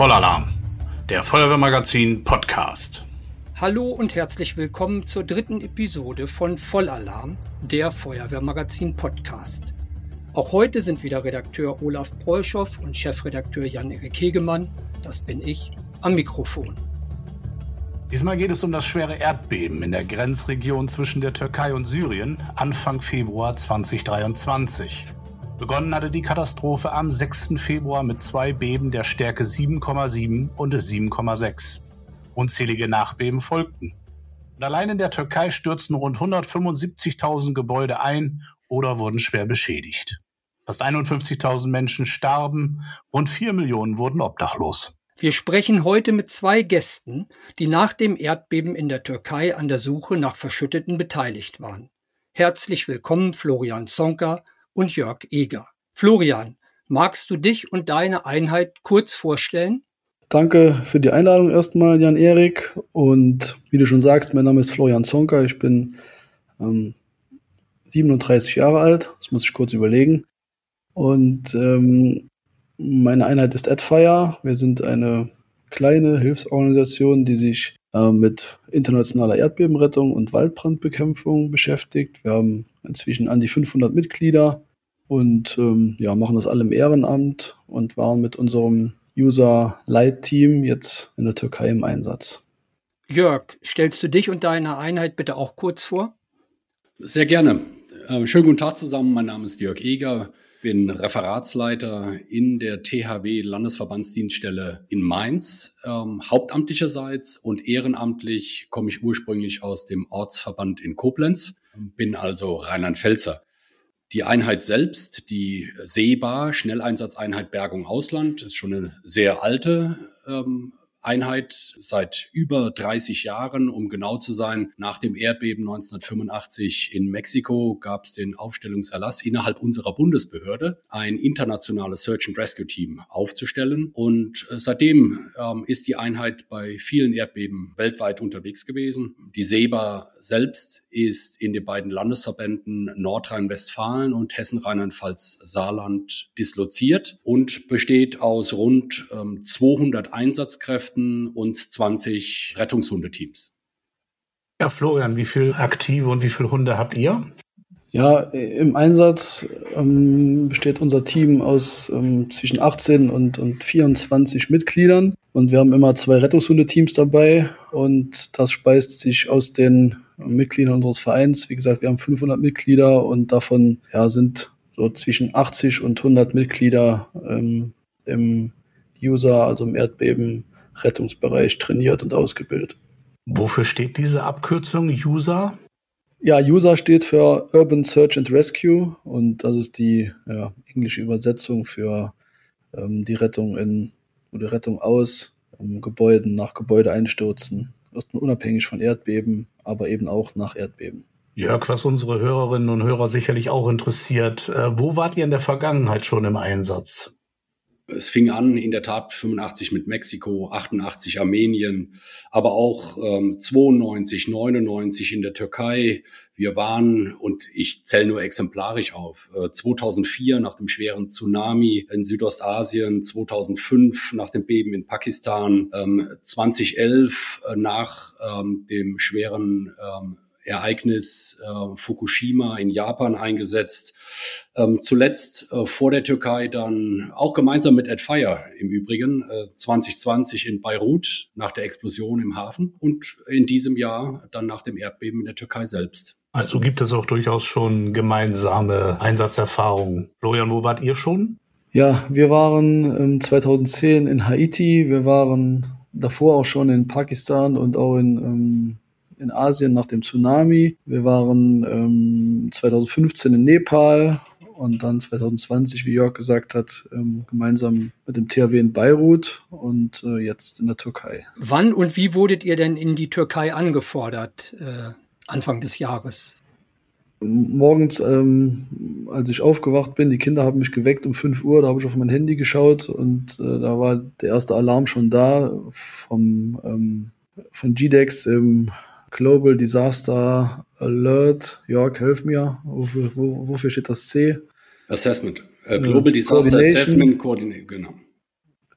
Vollalarm, der Feuerwehrmagazin Podcast. Hallo und herzlich willkommen zur dritten Episode von Vollalarm, der Feuerwehrmagazin Podcast. Auch heute sind wieder Redakteur Olaf Preuschow und Chefredakteur Jan-Erik Hegemann, das bin ich, am Mikrofon. Diesmal geht es um das schwere Erdbeben in der Grenzregion zwischen der Türkei und Syrien Anfang Februar 2023. Begonnen hatte die Katastrophe am 6. Februar mit zwei Beben der Stärke 7,7 und 7,6. Unzählige Nachbeben folgten. Und allein in der Türkei stürzten rund 175.000 Gebäude ein oder wurden schwer beschädigt. Fast 51.000 Menschen starben, rund 4 Millionen wurden obdachlos. Wir sprechen heute mit zwei Gästen, die nach dem Erdbeben in der Türkei an der Suche nach Verschütteten beteiligt waren. Herzlich willkommen Florian Zonka und Jörg Eger. Florian, magst du dich und deine Einheit kurz vorstellen? Danke für die Einladung erstmal, Jan-Erik. Und wie du schon sagst, mein Name ist Florian Zonka. Ich bin ähm, 37 Jahre alt. Das muss ich kurz überlegen. Und ähm, meine Einheit ist AdFire. Wir sind eine kleine Hilfsorganisation, die sich äh, mit internationaler Erdbebenrettung und Waldbrandbekämpfung beschäftigt. Wir haben inzwischen an die 500 Mitglieder und ähm, ja, machen das alle im Ehrenamt und waren mit unserem User-Light-Team jetzt in der Türkei im Einsatz. Jörg, stellst du dich und deine Einheit bitte auch kurz vor? Sehr gerne. Äh, schönen guten Tag zusammen. Mein Name ist Jörg Eger bin Referatsleiter in der THW Landesverbandsdienststelle in Mainz, ähm, hauptamtlicherseits und ehrenamtlich komme ich ursprünglich aus dem Ortsverband in Koblenz, bin also Rheinland-Pfälzer. Die Einheit selbst, die SEBA, Schnelleinsatzeinheit Bergung Ausland, ist schon eine sehr alte ähm, Einheit seit über 30 Jahren, um genau zu sein. Nach dem Erdbeben 1985 in Mexiko gab es den Aufstellungserlass innerhalb unserer Bundesbehörde, ein internationales Search and Rescue Team aufzustellen. Und äh, seitdem ähm, ist die Einheit bei vielen Erdbeben weltweit unterwegs gewesen. Die SEBA selbst ist in den beiden Landesverbänden Nordrhein-Westfalen und Hessen-Rheinland-Pfalz-Saarland disloziert und besteht aus rund ähm, 200 Einsatzkräften Einsatzkräften und 20 Rettungshundeteams. Ja, Florian, wie viele aktive und wie viele Hunde habt ihr? Ja, im Einsatz ähm, besteht unser Team aus ähm, zwischen 18 und, und 24 Mitgliedern. Und wir haben immer zwei Rettungshundeteams dabei. Und das speist sich aus den Mitgliedern unseres Vereins. Wie gesagt, wir haben 500 Mitglieder und davon ja, sind so zwischen 80 und 100 Mitglieder ähm, im User, also im Erdbeben Rettungsbereich trainiert und ausgebildet. Wofür steht diese Abkürzung USAR? Ja, USAR steht für Urban Search and Rescue und das ist die ja, englische Übersetzung für ähm, die Rettung in oder Rettung aus ähm, Gebäuden nach Gebäudeeinstürzen. Erstmal unabhängig von Erdbeben, aber eben auch nach Erdbeben. Jörg, was unsere Hörerinnen und Hörer sicherlich auch interessiert, äh, wo wart ihr in der Vergangenheit schon im Einsatz? Es fing an in der Tat 85 mit Mexiko, 88 Armenien, aber auch ähm, 92, 99 in der Türkei. Wir waren, und ich zähle nur exemplarisch auf, äh, 2004 nach dem schweren Tsunami in Südostasien, 2005 nach dem Beben in Pakistan, ähm, 2011 äh, nach ähm, dem schweren ähm, Ereignis äh, Fukushima in Japan eingesetzt. Ähm, zuletzt äh, vor der Türkei dann auch gemeinsam mit Ed Fire im Übrigen äh, 2020 in Beirut nach der Explosion im Hafen und in diesem Jahr dann nach dem Erdbeben in der Türkei selbst. Also gibt es auch durchaus schon gemeinsame Einsatzerfahrungen. Florian, wo wart ihr schon? Ja, wir waren 2010 in Haiti, wir waren davor auch schon in Pakistan und auch in ähm, in Asien nach dem Tsunami. Wir waren ähm, 2015 in Nepal und dann 2020, wie Jörg gesagt hat, ähm, gemeinsam mit dem THW in Beirut und äh, jetzt in der Türkei. Wann und wie wurdet ihr denn in die Türkei angefordert, äh, Anfang des Jahres? Morgens, ähm, als ich aufgewacht bin, die Kinder haben mich geweckt um 5 Uhr, da habe ich auf mein Handy geschaut und äh, da war der erste Alarm schon da vom, ähm, von GDEX im Global Disaster Alert. Jörg, helf mir. Wofür, wo, wofür steht das C? Assessment. Uh, Global Disaster Assessment Coordination, genau.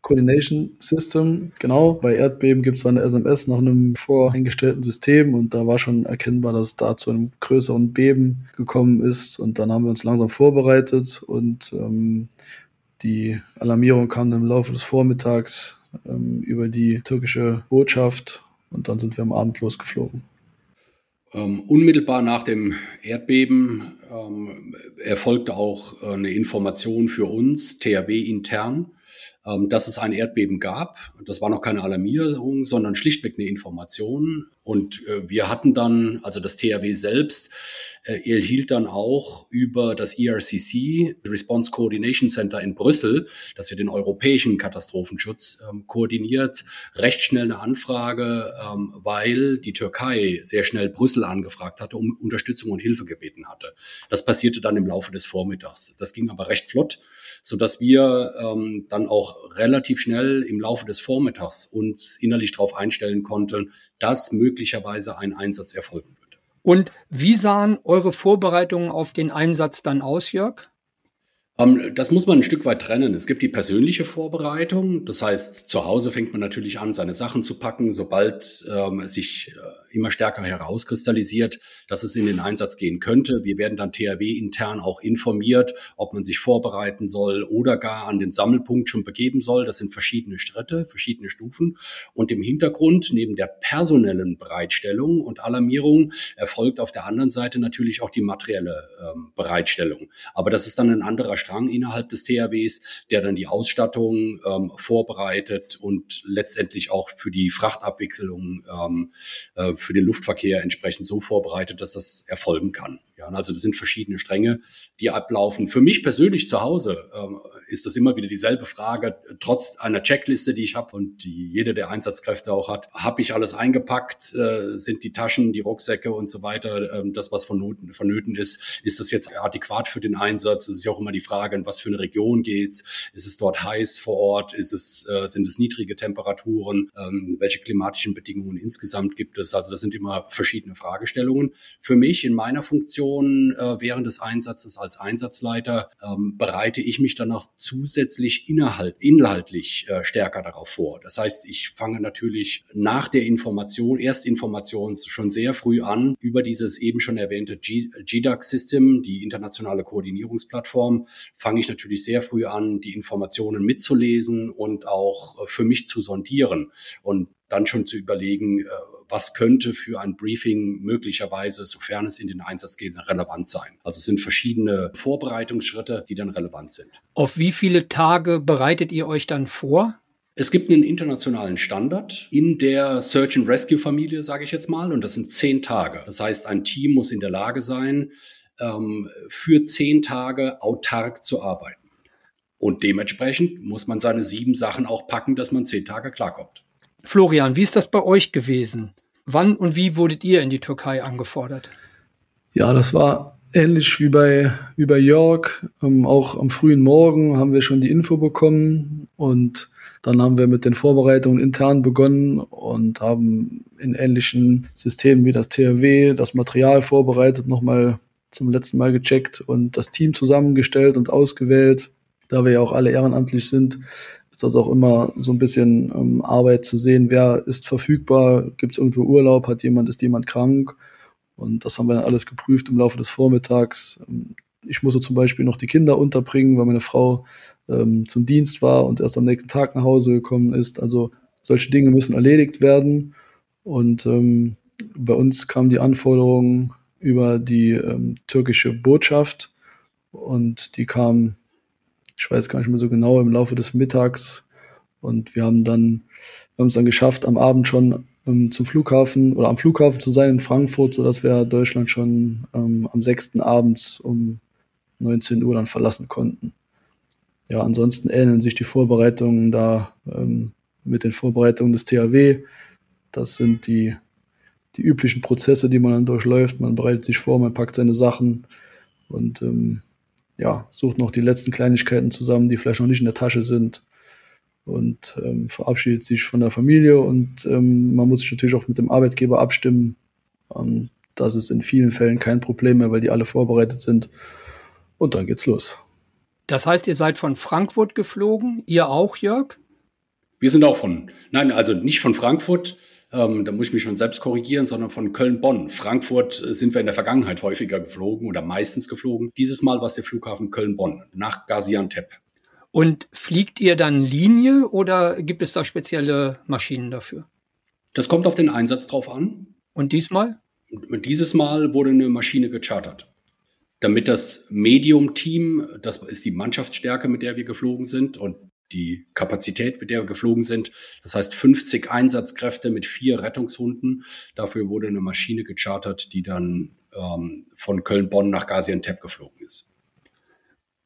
Coordination System. Genau, bei Erdbeben gibt es eine SMS nach einem voreingestellten System und da war schon erkennbar, dass es da zu einem größeren Beben gekommen ist und dann haben wir uns langsam vorbereitet und ähm, die Alarmierung kam im Laufe des Vormittags ähm, über die türkische Botschaft und dann sind wir am Abend losgeflogen. Ähm, unmittelbar nach dem Erdbeben ähm, erfolgte auch äh, eine Information für uns, THW intern, dass es ein Erdbeben gab. Das war noch keine Alarmierung, sondern schlichtweg eine Information. Und äh, wir hatten dann, also das THW selbst, äh, erhielt dann auch über das ERCC, Response Coordination Center in Brüssel, das ja den europäischen Katastrophenschutz ähm, koordiniert, recht schnell eine Anfrage, ähm, weil die Türkei sehr schnell Brüssel angefragt hatte, um Unterstützung und Hilfe gebeten hatte. Das passierte dann im Laufe des Vormittags. Das ging aber recht flott, so dass wir ähm, dann auch relativ schnell im Laufe des Vormittags uns innerlich darauf einstellen konnten, dass möglicherweise ein Einsatz erfolgen wird. Und wie sahen eure Vorbereitungen auf den Einsatz dann aus, Jörg? Ähm, das muss man ein Stück weit trennen. Es gibt die persönliche Vorbereitung. Das heißt, zu Hause fängt man natürlich an, seine Sachen zu packen, sobald ähm, es sich äh, immer stärker herauskristallisiert, dass es in den Einsatz gehen könnte. Wir werden dann THW intern auch informiert, ob man sich vorbereiten soll oder gar an den Sammelpunkt schon begeben soll. Das sind verschiedene Schritte, verschiedene Stufen. Und im Hintergrund, neben der personellen Bereitstellung und Alarmierung, erfolgt auf der anderen Seite natürlich auch die materielle ähm, Bereitstellung. Aber das ist dann ein anderer Strang innerhalb des THWs, der dann die Ausstattung ähm, vorbereitet und letztendlich auch für die Frachtabwicklung, ähm, äh, für den Luftverkehr entsprechend so vorbereitet, dass das erfolgen kann. Ja, also das sind verschiedene Stränge, die ablaufen. Für mich persönlich zu Hause ähm, ist das immer wieder dieselbe Frage, trotz einer Checkliste, die ich habe und die jede der Einsatzkräfte auch hat. Habe ich alles eingepackt? Äh, sind die Taschen, die Rucksäcke und so weiter, äh, das, was vonnöten, vonnöten ist, ist das jetzt adäquat für den Einsatz? Es ist ja auch immer die Frage, in was für eine Region geht's? Ist es dort heiß vor Ort? Ist es, äh, sind es niedrige Temperaturen? Ähm, welche klimatischen Bedingungen insgesamt gibt es? Also das sind immer verschiedene Fragestellungen. Für mich in meiner Funktion Situation äh, während des Einsatzes als Einsatzleiter ähm, bereite ich mich dann auch zusätzlich innerhalt, inhaltlich äh, stärker darauf vor. Das heißt, ich fange natürlich nach der Information, Erstinformation schon sehr früh an, über dieses eben schon erwähnte GDAC-System, die internationale Koordinierungsplattform, fange ich natürlich sehr früh an, die Informationen mitzulesen und auch äh, für mich zu sondieren und dann schon zu überlegen, äh, was könnte für ein Briefing möglicherweise, sofern es in den Einsatz geht, relevant sein. Also es sind verschiedene Vorbereitungsschritte, die dann relevant sind. Auf wie viele Tage bereitet ihr euch dann vor? Es gibt einen internationalen Standard in der Search and Rescue Familie, sage ich jetzt mal, und das sind zehn Tage. Das heißt, ein Team muss in der Lage sein, ähm, für zehn Tage autark zu arbeiten. Und dementsprechend muss man seine sieben Sachen auch packen, dass man zehn Tage klarkommt. Florian, wie ist das bei euch gewesen? Wann und wie wurdet ihr in die Türkei angefordert? Ja, das war ähnlich wie bei, wie bei Jörg. Ähm, auch am frühen Morgen haben wir schon die Info bekommen und dann haben wir mit den Vorbereitungen intern begonnen und haben in ähnlichen Systemen wie das THW das Material vorbereitet, nochmal zum letzten Mal gecheckt und das Team zusammengestellt und ausgewählt. Da wir ja auch alle ehrenamtlich sind, ist das auch immer so ein bisschen ähm, Arbeit zu sehen, wer ist verfügbar, gibt es irgendwo Urlaub, hat jemand, ist jemand krank. Und das haben wir dann alles geprüft im Laufe des Vormittags. Ähm, ich musste zum Beispiel noch die Kinder unterbringen, weil meine Frau ähm, zum Dienst war und erst am nächsten Tag nach Hause gekommen ist. Also solche Dinge müssen erledigt werden. Und ähm, bei uns kam die Anforderung über die ähm, türkische Botschaft und die kam ich weiß gar nicht mehr so genau, im Laufe des Mittags. Und wir haben dann, wir haben es dann geschafft, am Abend schon ähm, zum Flughafen oder am Flughafen zu sein in Frankfurt, sodass wir Deutschland schon ähm, am 6. abends um 19 Uhr dann verlassen konnten. Ja, ansonsten ähneln sich die Vorbereitungen da ähm, mit den Vorbereitungen des THW. Das sind die, die üblichen Prozesse, die man dann durchläuft. Man bereitet sich vor, man packt seine Sachen und ähm, ja, sucht noch die letzten Kleinigkeiten zusammen, die vielleicht noch nicht in der Tasche sind und ähm, verabschiedet sich von der Familie und ähm, man muss sich natürlich auch mit dem Arbeitgeber abstimmen. Ähm, das ist in vielen Fällen kein Problem mehr, weil die alle vorbereitet sind. Und dann geht's los. Das heißt, ihr seid von Frankfurt geflogen, ihr auch, Jörg? Wir sind auch von, nein, also nicht von Frankfurt, ähm, da muss ich mich schon selbst korrigieren, sondern von Köln-Bonn. Frankfurt äh, sind wir in der Vergangenheit häufiger geflogen oder meistens geflogen. Dieses Mal war es der Flughafen Köln-Bonn nach Gaziantep. Und fliegt ihr dann Linie oder gibt es da spezielle Maschinen dafür? Das kommt auf den Einsatz drauf an. Und diesmal? Dieses Mal wurde eine Maschine gechartert. Damit das Medium-Team, das ist die Mannschaftsstärke, mit der wir geflogen sind und die Kapazität, mit der wir geflogen sind. Das heißt 50 Einsatzkräfte mit vier Rettungshunden. Dafür wurde eine Maschine gechartert, die dann ähm, von Köln-Bonn nach Gaziantep geflogen ist.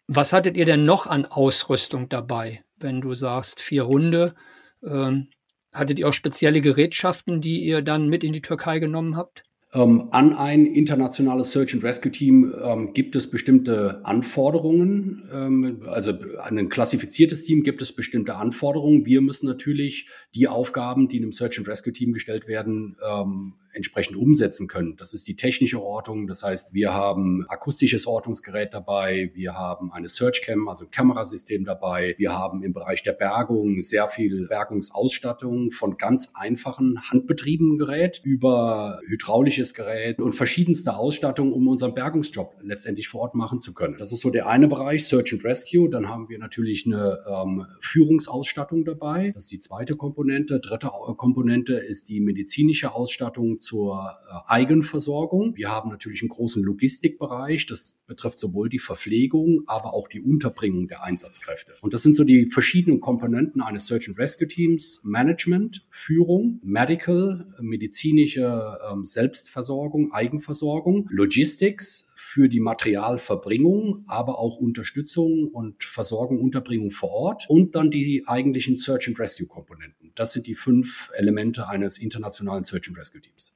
Was hattet ihr denn noch an Ausrüstung dabei, wenn du sagst vier Hunde? Ähm, hattet ihr auch spezielle Gerätschaften, die ihr dann mit in die Türkei genommen habt? Ähm, an ein internationales Search and Rescue Team ähm, gibt es bestimmte Anforderungen. Ähm, also an ein klassifiziertes Team gibt es bestimmte Anforderungen. Wir müssen natürlich die Aufgaben, die einem Search and Rescue Team gestellt werden, ähm, entsprechend umsetzen können. Das ist die technische Ortung. Das heißt, wir haben akustisches Ortungsgerät dabei, wir haben eine Searchcam, also ein Kamerasystem dabei, wir haben im Bereich der Bergung sehr viel Bergungsausstattung von ganz einfachen handbetriebenen Gerät über hydraulisches Gerät und verschiedenste Ausstattung, um unseren Bergungsjob letztendlich vor Ort machen zu können. Das ist so der eine Bereich, Search and Rescue. Dann haben wir natürlich eine ähm, Führungsausstattung dabei. Das ist die zweite Komponente. Dritte Komponente ist die medizinische Ausstattung zur äh, Eigenversorgung. Wir haben natürlich einen großen Logistikbereich. Das betrifft sowohl die Verpflegung, aber auch die Unterbringung der Einsatzkräfte. Und das sind so die verschiedenen Komponenten eines Search and Rescue Teams. Management, Führung, Medical, medizinische ähm, Selbstversorgung, Eigenversorgung, Logistics, für die Materialverbringung, aber auch Unterstützung und Versorgung, Unterbringung vor Ort und dann die eigentlichen Search and Rescue Komponenten. Das sind die fünf Elemente eines internationalen Search and Rescue Teams.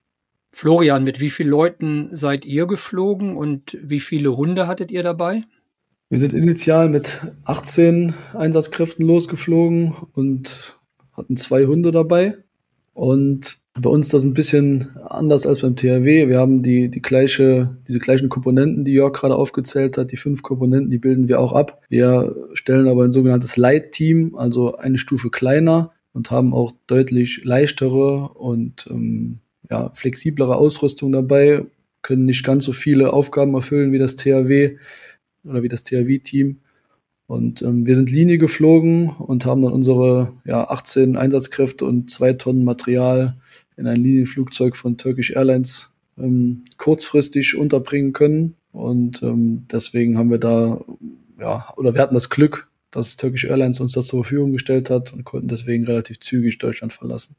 Florian, mit wie vielen Leuten seid ihr geflogen und wie viele Hunde hattet ihr dabei? Wir sind initial mit 18 Einsatzkräften losgeflogen und hatten zwei Hunde dabei. Und bei uns das ein bisschen anders als beim THW. Wir haben die, die gleiche, diese gleichen Komponenten, die Jörg gerade aufgezählt hat. Die fünf Komponenten, die bilden wir auch ab. Wir stellen aber ein sogenanntes Light-Team, also eine Stufe kleiner und haben auch deutlich leichtere und ähm, ja, flexiblere Ausrüstung dabei, können nicht ganz so viele Aufgaben erfüllen wie das THW oder wie das THW-Team. Und ähm, wir sind Linie geflogen und haben dann unsere ja, 18 Einsatzkräfte und zwei Tonnen Material in ein Linienflugzeug von Turkish Airlines ähm, kurzfristig unterbringen können. Und ähm, deswegen haben wir da, ja, oder wir hatten das Glück, dass Turkish Airlines uns das zur Verfügung gestellt hat und konnten deswegen relativ zügig Deutschland verlassen.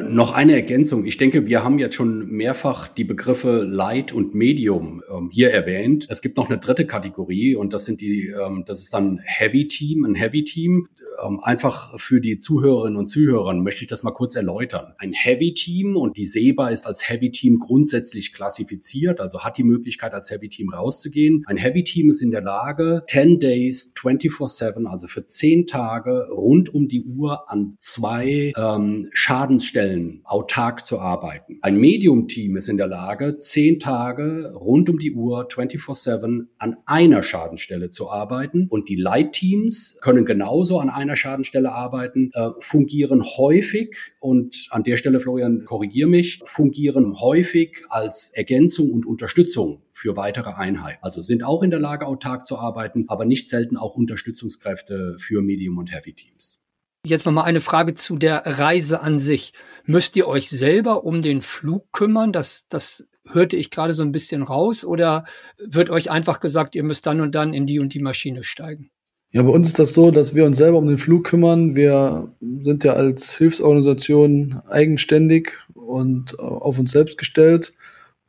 Noch eine Ergänzung. Ich denke, wir haben jetzt schon mehrfach die Begriffe Light und Medium ähm, hier erwähnt. Es gibt noch eine dritte Kategorie und das sind die, ähm, das ist dann Heavy Team, ein Heavy Team. Ähm, einfach für die Zuhörerinnen und Zuhörer möchte ich das mal kurz erläutern. Ein Heavy Team und die SEBA ist als Heavy Team grundsätzlich klassifiziert, also hat die Möglichkeit, als Heavy Team rauszugehen. Ein Heavy Team ist in der Lage, 10 Days, 24-7, also für 10 Tage rund um die Uhr an zwei ähm, Schadensstellen Stellen autark zu arbeiten. Ein Medium-Team ist in der Lage, zehn Tage rund um die Uhr 24-7 an einer Schadenstelle zu arbeiten. Und die Light-Teams können genauso an einer Schadenstelle arbeiten, äh, fungieren häufig, und an der Stelle, Florian, korrigier mich, fungieren häufig als Ergänzung und Unterstützung für weitere Einheiten. Also sind auch in der Lage, autark zu arbeiten, aber nicht selten auch Unterstützungskräfte für Medium- und Heavy-Teams. Jetzt nochmal eine Frage zu der Reise an sich. Müsst ihr euch selber um den Flug kümmern? Das, das hörte ich gerade so ein bisschen raus. Oder wird euch einfach gesagt, ihr müsst dann und dann in die und die Maschine steigen? Ja, bei uns ist das so, dass wir uns selber um den Flug kümmern. Wir sind ja als Hilfsorganisation eigenständig und auf uns selbst gestellt.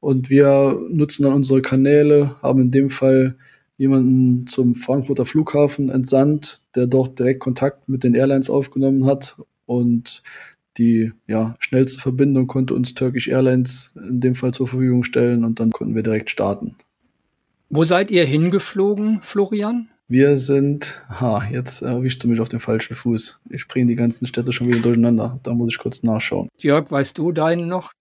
Und wir nutzen dann unsere Kanäle, haben in dem Fall jemanden zum Frankfurter Flughafen entsandt, der dort direkt Kontakt mit den Airlines aufgenommen hat und die ja, schnellste Verbindung konnte uns Turkish Airlines in dem Fall zur Verfügung stellen und dann konnten wir direkt starten. Wo seid ihr hingeflogen, Florian? Wir sind, ha, jetzt erwischst du mich auf den falschen Fuß. Ich bringe die ganzen Städte schon wieder durcheinander. Da muss ich kurz nachschauen. Jörg, weißt du deinen noch?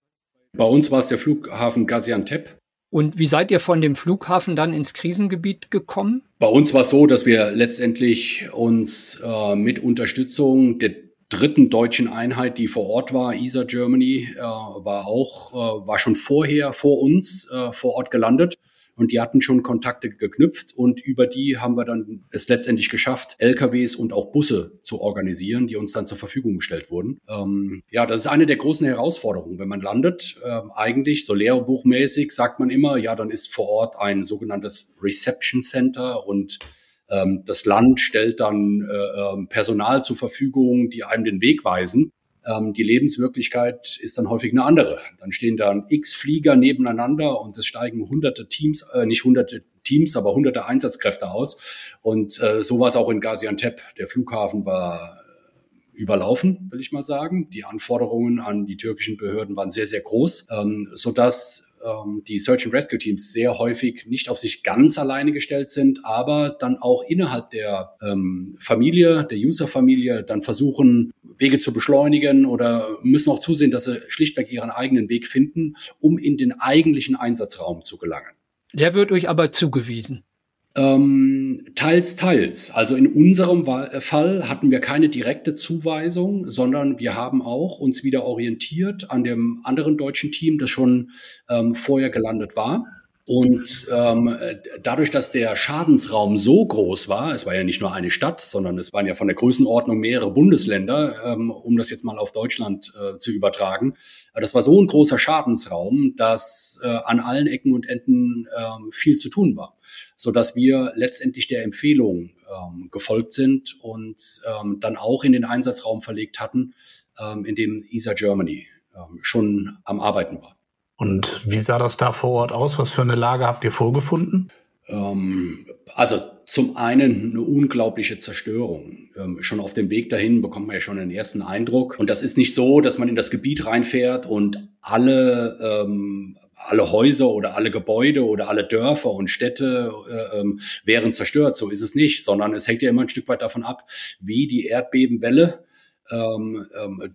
Bei uns war es der Flughafen Gaziantep. Und wie seid ihr von dem Flughafen dann ins Krisengebiet gekommen? Bei uns war es so, dass wir letztendlich uns äh, mit Unterstützung der dritten deutschen Einheit, die vor Ort war, ESA Germany, äh, war auch, äh, war schon vorher vor uns äh, vor Ort gelandet. Und die hatten schon Kontakte geknüpft und über die haben wir dann es letztendlich geschafft, LKWs und auch Busse zu organisieren, die uns dann zur Verfügung gestellt wurden. Ähm, ja, das ist eine der großen Herausforderungen, wenn man landet. Ähm, eigentlich so lehrbuchmäßig sagt man immer, ja, dann ist vor Ort ein sogenanntes Reception Center und ähm, das Land stellt dann äh, ähm, Personal zur Verfügung, die einem den Weg weisen. Ähm, die Lebenswirklichkeit ist dann häufig eine andere. Dann stehen dann x Flieger nebeneinander und es steigen hunderte Teams, äh, nicht hunderte Teams, aber hunderte Einsatzkräfte aus. Und äh, so war es auch in Gaziantep. Der Flughafen war äh, überlaufen, will ich mal sagen. Die Anforderungen an die türkischen Behörden waren sehr, sehr groß, ähm, sodass ähm, die Search and Rescue Teams sehr häufig nicht auf sich ganz alleine gestellt sind, aber dann auch innerhalb der ähm, Familie, der User-Familie, dann versuchen, Wege zu beschleunigen oder müssen auch zusehen, dass sie schlichtweg ihren eigenen Weg finden, um in den eigentlichen Einsatzraum zu gelangen. Der wird euch aber zugewiesen. Ähm, teils, teils. Also in unserem äh, Fall hatten wir keine direkte Zuweisung, sondern wir haben auch uns wieder orientiert an dem anderen deutschen Team, das schon ähm, vorher gelandet war. Und ähm, dadurch, dass der Schadensraum so groß war, es war ja nicht nur eine Stadt, sondern es waren ja von der Größenordnung mehrere Bundesländer, ähm, um das jetzt mal auf Deutschland äh, zu übertragen. Das war so ein großer Schadensraum, dass äh, an allen Ecken und Enden äh, viel zu tun war, so dass wir letztendlich der Empfehlung ähm, gefolgt sind und ähm, dann auch in den Einsatzraum verlegt hatten, ähm, in dem ESA Germany schon am Arbeiten war. Und wie sah das da vor Ort aus? Was für eine Lage habt ihr vorgefunden? Ähm, also zum einen eine unglaubliche Zerstörung. Ähm, schon auf dem Weg dahin bekommt man ja schon einen ersten Eindruck. Und das ist nicht so, dass man in das Gebiet reinfährt und alle, ähm, alle Häuser oder alle Gebäude oder alle Dörfer und Städte äh, ähm, wären zerstört. So ist es nicht, sondern es hängt ja immer ein Stück weit davon ab, wie die Erdbebenwelle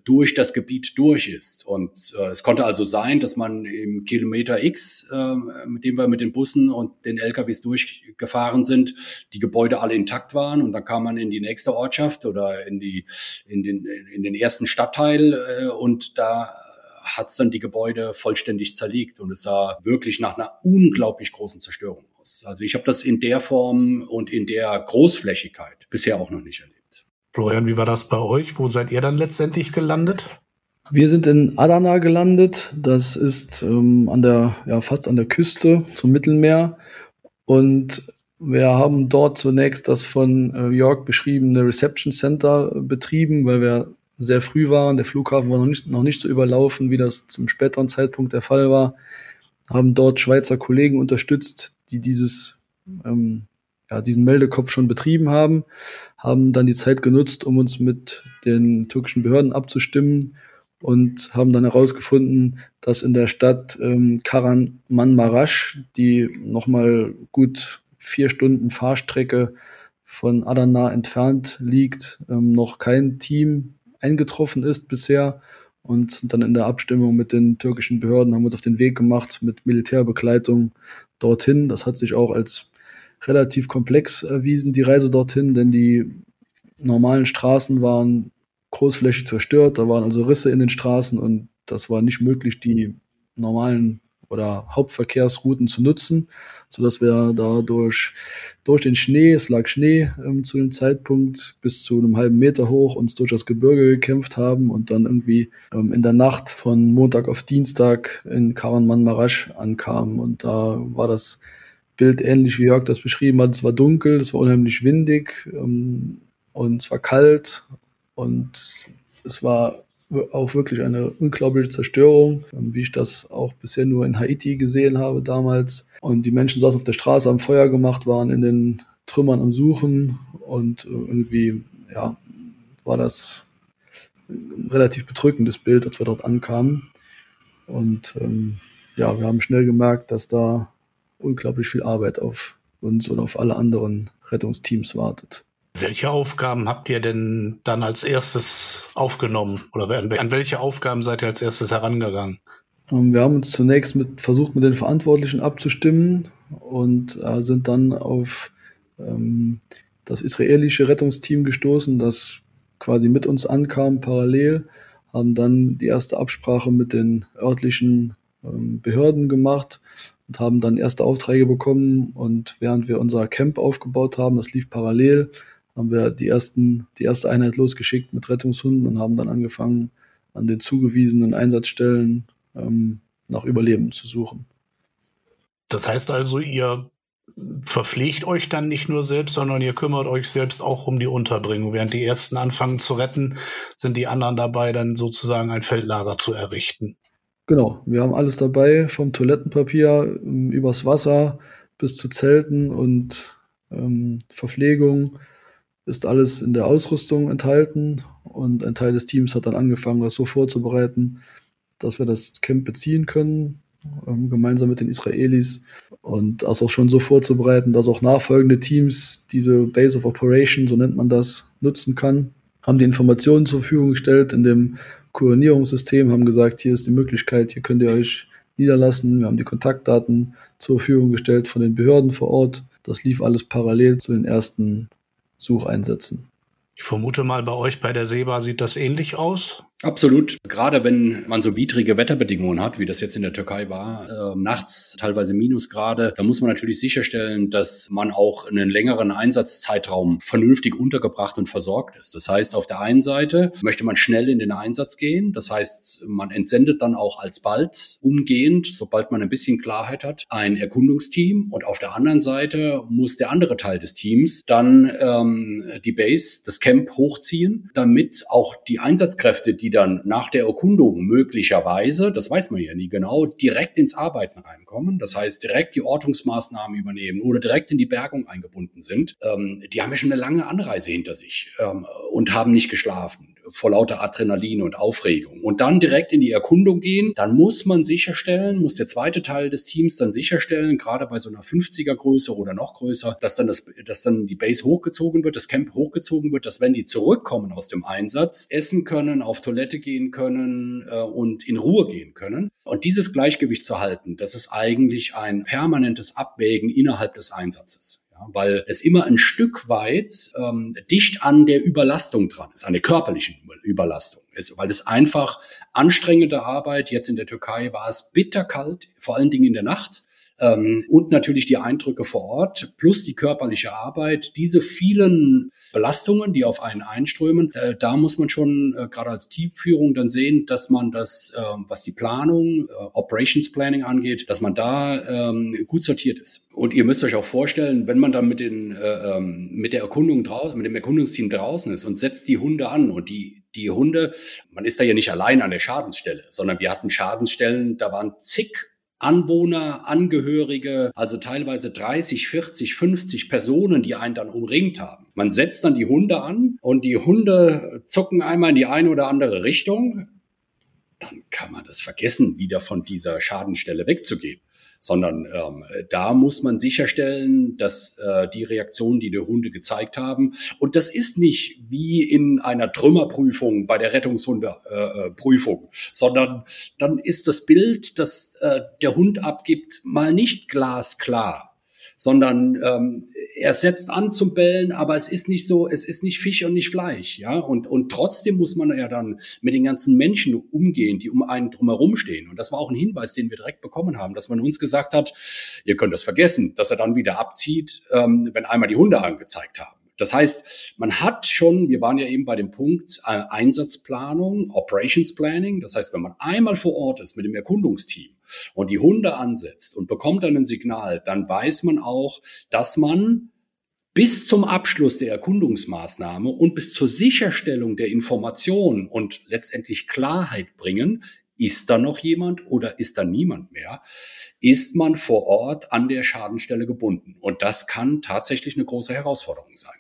durch das Gebiet durch ist. Und äh, es konnte also sein, dass man im Kilometer X, äh, mit dem wir mit den Bussen und den LKWs durchgefahren sind, die Gebäude alle intakt waren und dann kam man in die nächste Ortschaft oder in die in den in den ersten Stadtteil äh, und da hat es dann die Gebäude vollständig zerlegt und es sah wirklich nach einer unglaublich großen Zerstörung aus. Also ich habe das in der Form und in der Großflächigkeit bisher auch noch nicht erlebt. Florian, wie war das bei euch? Wo seid ihr dann letztendlich gelandet? Wir sind in Adana gelandet. Das ist ähm, an der, ja, fast an der Küste zum Mittelmeer. Und wir haben dort zunächst das von äh, York beschriebene Reception Center betrieben, weil wir sehr früh waren. Der Flughafen war noch nicht, noch nicht so überlaufen, wie das zum späteren Zeitpunkt der Fall war. Haben dort Schweizer Kollegen unterstützt, die dieses ähm, ja, diesen Meldekopf schon betrieben haben, haben dann die Zeit genutzt, um uns mit den türkischen Behörden abzustimmen und haben dann herausgefunden, dass in der Stadt ähm, Karamanmaraş, die nochmal gut vier Stunden Fahrstrecke von Adana entfernt liegt, ähm, noch kein Team eingetroffen ist bisher. Und dann in der Abstimmung mit den türkischen Behörden haben wir uns auf den Weg gemacht mit Militärbegleitung dorthin. Das hat sich auch als relativ komplex erwiesen, die Reise dorthin, denn die normalen Straßen waren großflächig zerstört, da waren also Risse in den Straßen und das war nicht möglich, die normalen oder Hauptverkehrsrouten zu nutzen, sodass wir dadurch durch den Schnee, es lag Schnee ähm, zu dem Zeitpunkt, bis zu einem halben Meter hoch uns durch das Gebirge gekämpft haben und dann irgendwie ähm, in der Nacht von Montag auf Dienstag in Karanman Marasch ankamen. Und da war das Bild ähnlich wie Jörg das beschrieben hat. Es war dunkel, es war unheimlich windig ähm, und es war kalt und es war auch wirklich eine unglaubliche Zerstörung, ähm, wie ich das auch bisher nur in Haiti gesehen habe damals. Und die Menschen saßen auf der Straße, haben Feuer gemacht, waren in den Trümmern am Suchen und äh, irgendwie, ja, war das ein relativ bedrückendes Bild, als wir dort ankamen. Und ähm, ja, wir haben schnell gemerkt, dass da unglaublich viel Arbeit auf uns und auf alle anderen Rettungsteams wartet. Welche Aufgaben habt ihr denn dann als erstes aufgenommen? Oder an welche Aufgaben seid ihr als erstes herangegangen? Ähm, wir haben uns zunächst mit, versucht, mit den Verantwortlichen abzustimmen und äh, sind dann auf ähm, das israelische Rettungsteam gestoßen, das quasi mit uns ankamen, parallel, haben dann die erste Absprache mit den örtlichen ähm, Behörden gemacht und haben dann erste Aufträge bekommen. Und während wir unser Camp aufgebaut haben, das lief parallel, haben wir die, ersten, die erste Einheit losgeschickt mit Rettungshunden und haben dann angefangen, an den zugewiesenen Einsatzstellen ähm, nach Überleben zu suchen. Das heißt also, ihr verpflegt euch dann nicht nur selbst, sondern ihr kümmert euch selbst auch um die Unterbringung. Während die ersten anfangen zu retten, sind die anderen dabei, dann sozusagen ein Feldlager zu errichten. Genau, wir haben alles dabei, vom Toilettenpapier ähm, übers Wasser bis zu Zelten und ähm, Verpflegung ist alles in der Ausrüstung enthalten und ein Teil des Teams hat dann angefangen, das so vorzubereiten, dass wir das Camp beziehen können ähm, gemeinsam mit den Israelis und das auch schon so vorzubereiten, dass auch nachfolgende Teams diese Base of Operation, so nennt man das, nutzen kann. Haben die Informationen zur Verfügung gestellt in dem Koordinierungssystem, haben gesagt, hier ist die Möglichkeit, hier könnt ihr euch niederlassen. Wir haben die Kontaktdaten zur Verfügung gestellt von den Behörden vor Ort. Das lief alles parallel zu den ersten Sucheinsätzen. Ich vermute mal, bei euch bei der SEBA sieht das ähnlich aus. Absolut. Gerade wenn man so widrige Wetterbedingungen hat, wie das jetzt in der Türkei war, äh, nachts teilweise Minusgrade, da muss man natürlich sicherstellen, dass man auch einen längeren Einsatzzeitraum vernünftig untergebracht und versorgt ist. Das heißt, auf der einen Seite möchte man schnell in den Einsatz gehen. Das heißt, man entsendet dann auch alsbald umgehend, sobald man ein bisschen Klarheit hat, ein Erkundungsteam. Und auf der anderen Seite muss der andere Teil des Teams dann ähm, die Base, das Camp hochziehen, damit auch die Einsatzkräfte, die dann nach der Erkundung möglicherweise, das weiß man ja nie genau, direkt ins Arbeiten reinkommen, das heißt direkt die Ortungsmaßnahmen übernehmen oder direkt in die Bergung eingebunden sind, ähm, die haben ja schon eine lange Anreise hinter sich ähm, und haben nicht geschlafen vor lauter Adrenalin und Aufregung und dann direkt in die Erkundung gehen, dann muss man sicherstellen, muss der zweite Teil des Teams dann sicherstellen, gerade bei so einer 50er Größe oder noch größer, dass dann das, dass dann die Base hochgezogen wird, das Camp hochgezogen wird, dass wenn die zurückkommen aus dem Einsatz, essen können, auf Toilette gehen können äh, und in Ruhe gehen können. Und dieses Gleichgewicht zu halten, das ist eigentlich ein permanentes Abwägen innerhalb des Einsatzes weil es immer ein Stück weit ähm, dicht an der Überlastung dran ist, an der körperlichen Überlastung ist, weil es einfach anstrengende Arbeit, jetzt in der Türkei war es bitterkalt, vor allen Dingen in der Nacht. Ähm, und natürlich die Eindrücke vor Ort plus die körperliche Arbeit. Diese vielen Belastungen, die auf einen einströmen, äh, da muss man schon äh, gerade als Teamführung dann sehen, dass man das, äh, was die Planung, äh, Operations Planning angeht, dass man da ähm, gut sortiert ist. Und ihr müsst euch auch vorstellen, wenn man dann mit den äh, ähm, mit der Erkundung draußen, mit dem Erkundungsteam draußen ist und setzt die Hunde an und die die Hunde, man ist da ja nicht allein an der Schadensstelle, sondern wir hatten Schadensstellen, da waren zig Anwohner, Angehörige, also teilweise 30, 40, 50 Personen, die einen dann umringt haben. Man setzt dann die Hunde an und die Hunde zucken einmal in die eine oder andere Richtung. Dann kann man das vergessen, wieder von dieser Schadenstelle wegzugehen sondern ähm, da muss man sicherstellen, dass äh, die Reaktionen, die die Hunde gezeigt haben, und das ist nicht wie in einer Trümmerprüfung bei der Rettungshundeprüfung, äh, sondern dann ist das Bild, das äh, der Hund abgibt, mal nicht glasklar sondern ähm, er setzt an zum Bellen, aber es ist nicht so, es ist nicht Fisch und nicht Fleisch, ja. Und, und trotzdem muss man ja dann mit den ganzen Menschen umgehen, die um einen drumherum stehen. Und das war auch ein Hinweis, den wir direkt bekommen haben, dass man uns gesagt hat, ihr könnt das vergessen, dass er dann wieder abzieht, ähm, wenn einmal die Hunde angezeigt haben. Das heißt, man hat schon, wir waren ja eben bei dem Punkt äh, Einsatzplanung, Operations Planning. Das heißt, wenn man einmal vor Ort ist mit dem Erkundungsteam und die Hunde ansetzt und bekommt dann ein Signal, dann weiß man auch, dass man bis zum Abschluss der Erkundungsmaßnahme und bis zur Sicherstellung der Information und letztendlich Klarheit bringen, ist da noch jemand oder ist da niemand mehr? Ist man vor Ort an der Schadenstelle gebunden? Und das kann tatsächlich eine große Herausforderung sein.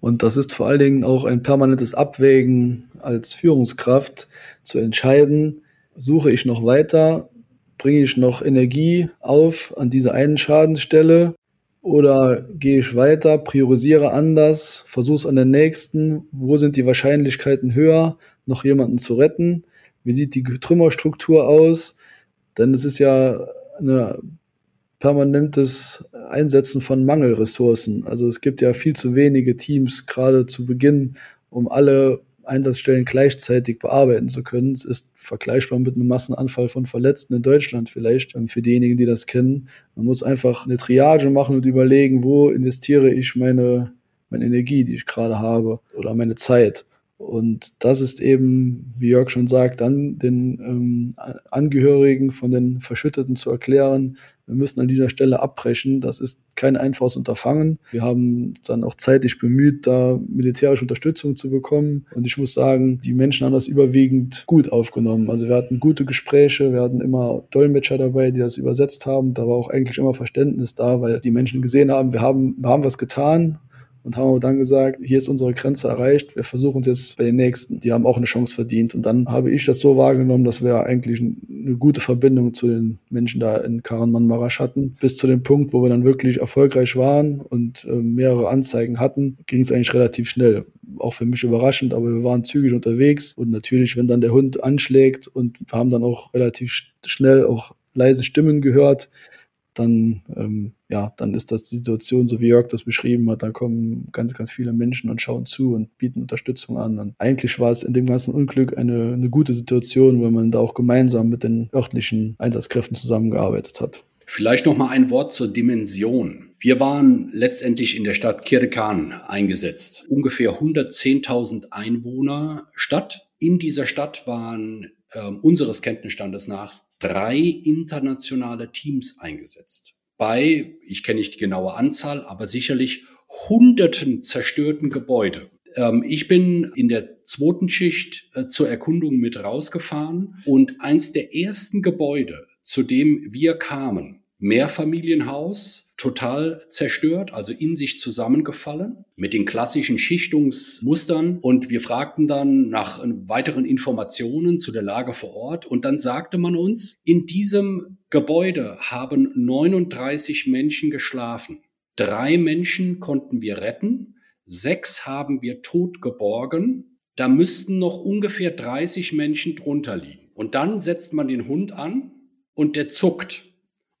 Und das ist vor allen Dingen auch ein permanentes Abwägen als Führungskraft zu entscheiden, suche ich noch weiter, bringe ich noch Energie auf an diese einen Schadensstelle oder gehe ich weiter, priorisiere anders, versuche es an der nächsten, wo sind die Wahrscheinlichkeiten höher, noch jemanden zu retten, wie sieht die Trümmerstruktur aus, denn es ist ja ein permanentes Einsetzen von Mangelressourcen. Also es gibt ja viel zu wenige Teams, gerade zu Beginn um alle Einsatzstellen gleichzeitig bearbeiten zu können. Es ist vergleichbar mit einem Massenanfall von Verletzten in Deutschland vielleicht, ähm, für diejenigen, die das kennen. Man muss einfach eine Triage machen und überlegen, wo investiere ich meine, meine Energie, die ich gerade habe, oder meine Zeit. Und das ist eben, wie Jörg schon sagt, dann den ähm, Angehörigen von den Verschütteten zu erklären, wir müssen an dieser Stelle abbrechen. Das ist kein einfaches Unterfangen. Wir haben dann auch zeitlich bemüht, da militärische Unterstützung zu bekommen. Und ich muss sagen, die Menschen haben das überwiegend gut aufgenommen. Also wir hatten gute Gespräche, wir hatten immer Dolmetscher dabei, die das übersetzt haben. Da war auch eigentlich immer Verständnis da, weil die Menschen gesehen haben, wir haben, wir haben was getan und haben dann gesagt, hier ist unsere Grenze erreicht, wir versuchen es jetzt bei den Nächsten. Die haben auch eine Chance verdient. Und dann habe ich das so wahrgenommen, dass wir eigentlich eine gute Verbindung zu den Menschen da in Karaman Marasch hatten. Bis zu dem Punkt, wo wir dann wirklich erfolgreich waren und äh, mehrere Anzeigen hatten, ging es eigentlich relativ schnell. Auch für mich überraschend, aber wir waren zügig unterwegs. Und natürlich, wenn dann der Hund anschlägt und wir haben dann auch relativ schnell auch leise Stimmen gehört, dann, ähm, ja, dann ist das die Situation, so wie Jörg das beschrieben hat, da kommen ganz, ganz viele Menschen und schauen zu und bieten Unterstützung an. Und eigentlich war es in dem ganzen Unglück eine, eine gute Situation, weil man da auch gemeinsam mit den örtlichen Einsatzkräften zusammengearbeitet hat. Vielleicht noch mal ein Wort zur Dimension. Wir waren letztendlich in der Stadt Kirdekan eingesetzt. Ungefähr 110.000 Einwohner Stadt. In dieser Stadt waren äh, unseres Kenntnisstandes nach drei internationale Teams eingesetzt. Bei, ich kenne nicht die genaue Anzahl, aber sicherlich hunderten zerstörten Gebäude. Ähm, ich bin in der zweiten Schicht äh, zur Erkundung mit rausgefahren und eins der ersten Gebäude, zu dem wir kamen, Mehrfamilienhaus, total zerstört, also in sich zusammengefallen, mit den klassischen Schichtungsmustern. Und wir fragten dann nach weiteren Informationen zu der Lage vor Ort. Und dann sagte man uns, in diesem Gebäude haben 39 Menschen geschlafen. Drei Menschen konnten wir retten, sechs haben wir tot geborgen. Da müssten noch ungefähr 30 Menschen drunter liegen. Und dann setzt man den Hund an und der zuckt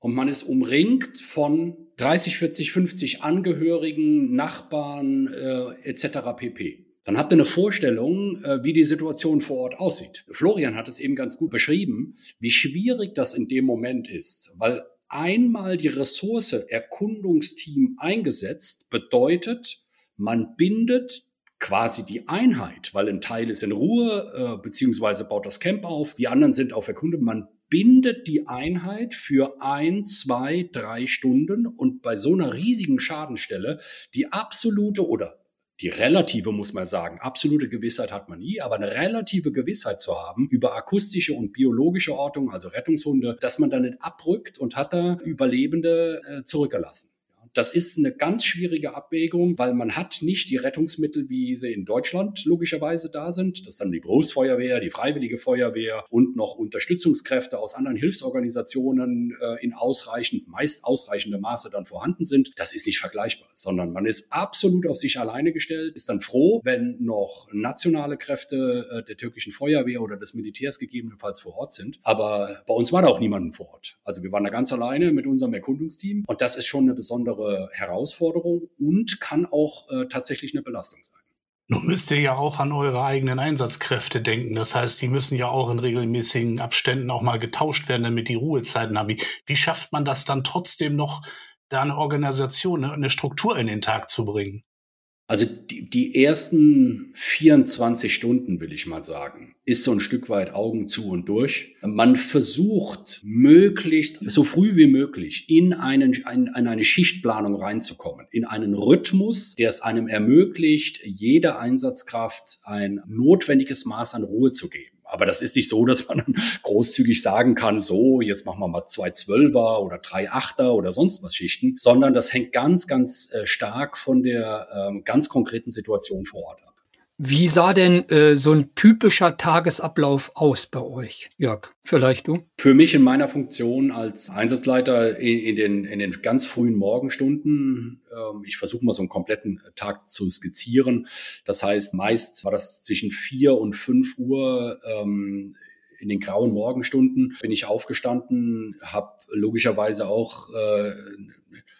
und man ist umringt von 30, 40, 50 Angehörigen, Nachbarn äh, etc. pp. Dann habt ihr eine Vorstellung, äh, wie die Situation vor Ort aussieht. Florian hat es eben ganz gut beschrieben, wie schwierig das in dem Moment ist, weil einmal die Ressource Erkundungsteam eingesetzt bedeutet, man bindet quasi die Einheit, weil ein Teil ist in Ruhe, äh, beziehungsweise baut das Camp auf, die anderen sind auf Erkundung. Man bindet die Einheit für ein, zwei, drei Stunden und bei so einer riesigen Schadenstelle die absolute oder die relative, muss man sagen, absolute Gewissheit hat man nie, aber eine relative Gewissheit zu haben über akustische und biologische Ortung, also Rettungshunde, dass man da nicht abrückt und hat da Überlebende äh, zurückgelassen. Das ist eine ganz schwierige Abwägung, weil man hat nicht die Rettungsmittel, wie sie in Deutschland logischerweise da sind. Das ist dann die Berufsfeuerwehr, die Freiwillige Feuerwehr und noch Unterstützungskräfte aus anderen Hilfsorganisationen äh, in ausreichend, meist ausreichendem Maße dann vorhanden sind. Das ist nicht vergleichbar, sondern man ist absolut auf sich alleine gestellt, ist dann froh, wenn noch nationale Kräfte äh, der türkischen Feuerwehr oder des Militärs gegebenenfalls vor Ort sind. Aber bei uns war da auch niemand vor Ort. Also wir waren da ganz alleine mit unserem Erkundungsteam und das ist schon eine besondere besondere Herausforderung und kann auch äh, tatsächlich eine Belastung sein. Nun müsst ihr ja auch an eure eigenen Einsatzkräfte denken. Das heißt, die müssen ja auch in regelmäßigen Abständen auch mal getauscht werden, damit die Ruhezeiten haben. Wie, wie schafft man das dann trotzdem noch, da eine Organisation, eine Struktur in den Tag zu bringen? Also die, die ersten 24 Stunden, will ich mal sagen, ist so ein Stück weit Augen zu und durch. Man versucht möglichst so früh wie möglich in, einen, in, in eine Schichtplanung reinzukommen, in einen Rhythmus, der es einem ermöglicht, jeder Einsatzkraft ein notwendiges Maß an Ruhe zu geben. Aber das ist nicht so, dass man dann großzügig sagen kann, so, jetzt machen wir mal zwei Zwölfer oder drei Achter oder sonst was Schichten, sondern das hängt ganz, ganz äh, stark von der ähm, ganz konkreten Situation vor Ort ab. Wie sah denn äh, so ein typischer Tagesablauf aus bei euch, Jörg? Vielleicht du? Für mich in meiner Funktion als Einsatzleiter in, in den, in den ganz frühen Morgenstunden, ähm, ich versuche mal so einen kompletten Tag zu skizzieren. Das heißt, meist war das zwischen vier und fünf Uhr ähm, in den grauen Morgenstunden bin ich aufgestanden, habe logischerweise auch äh,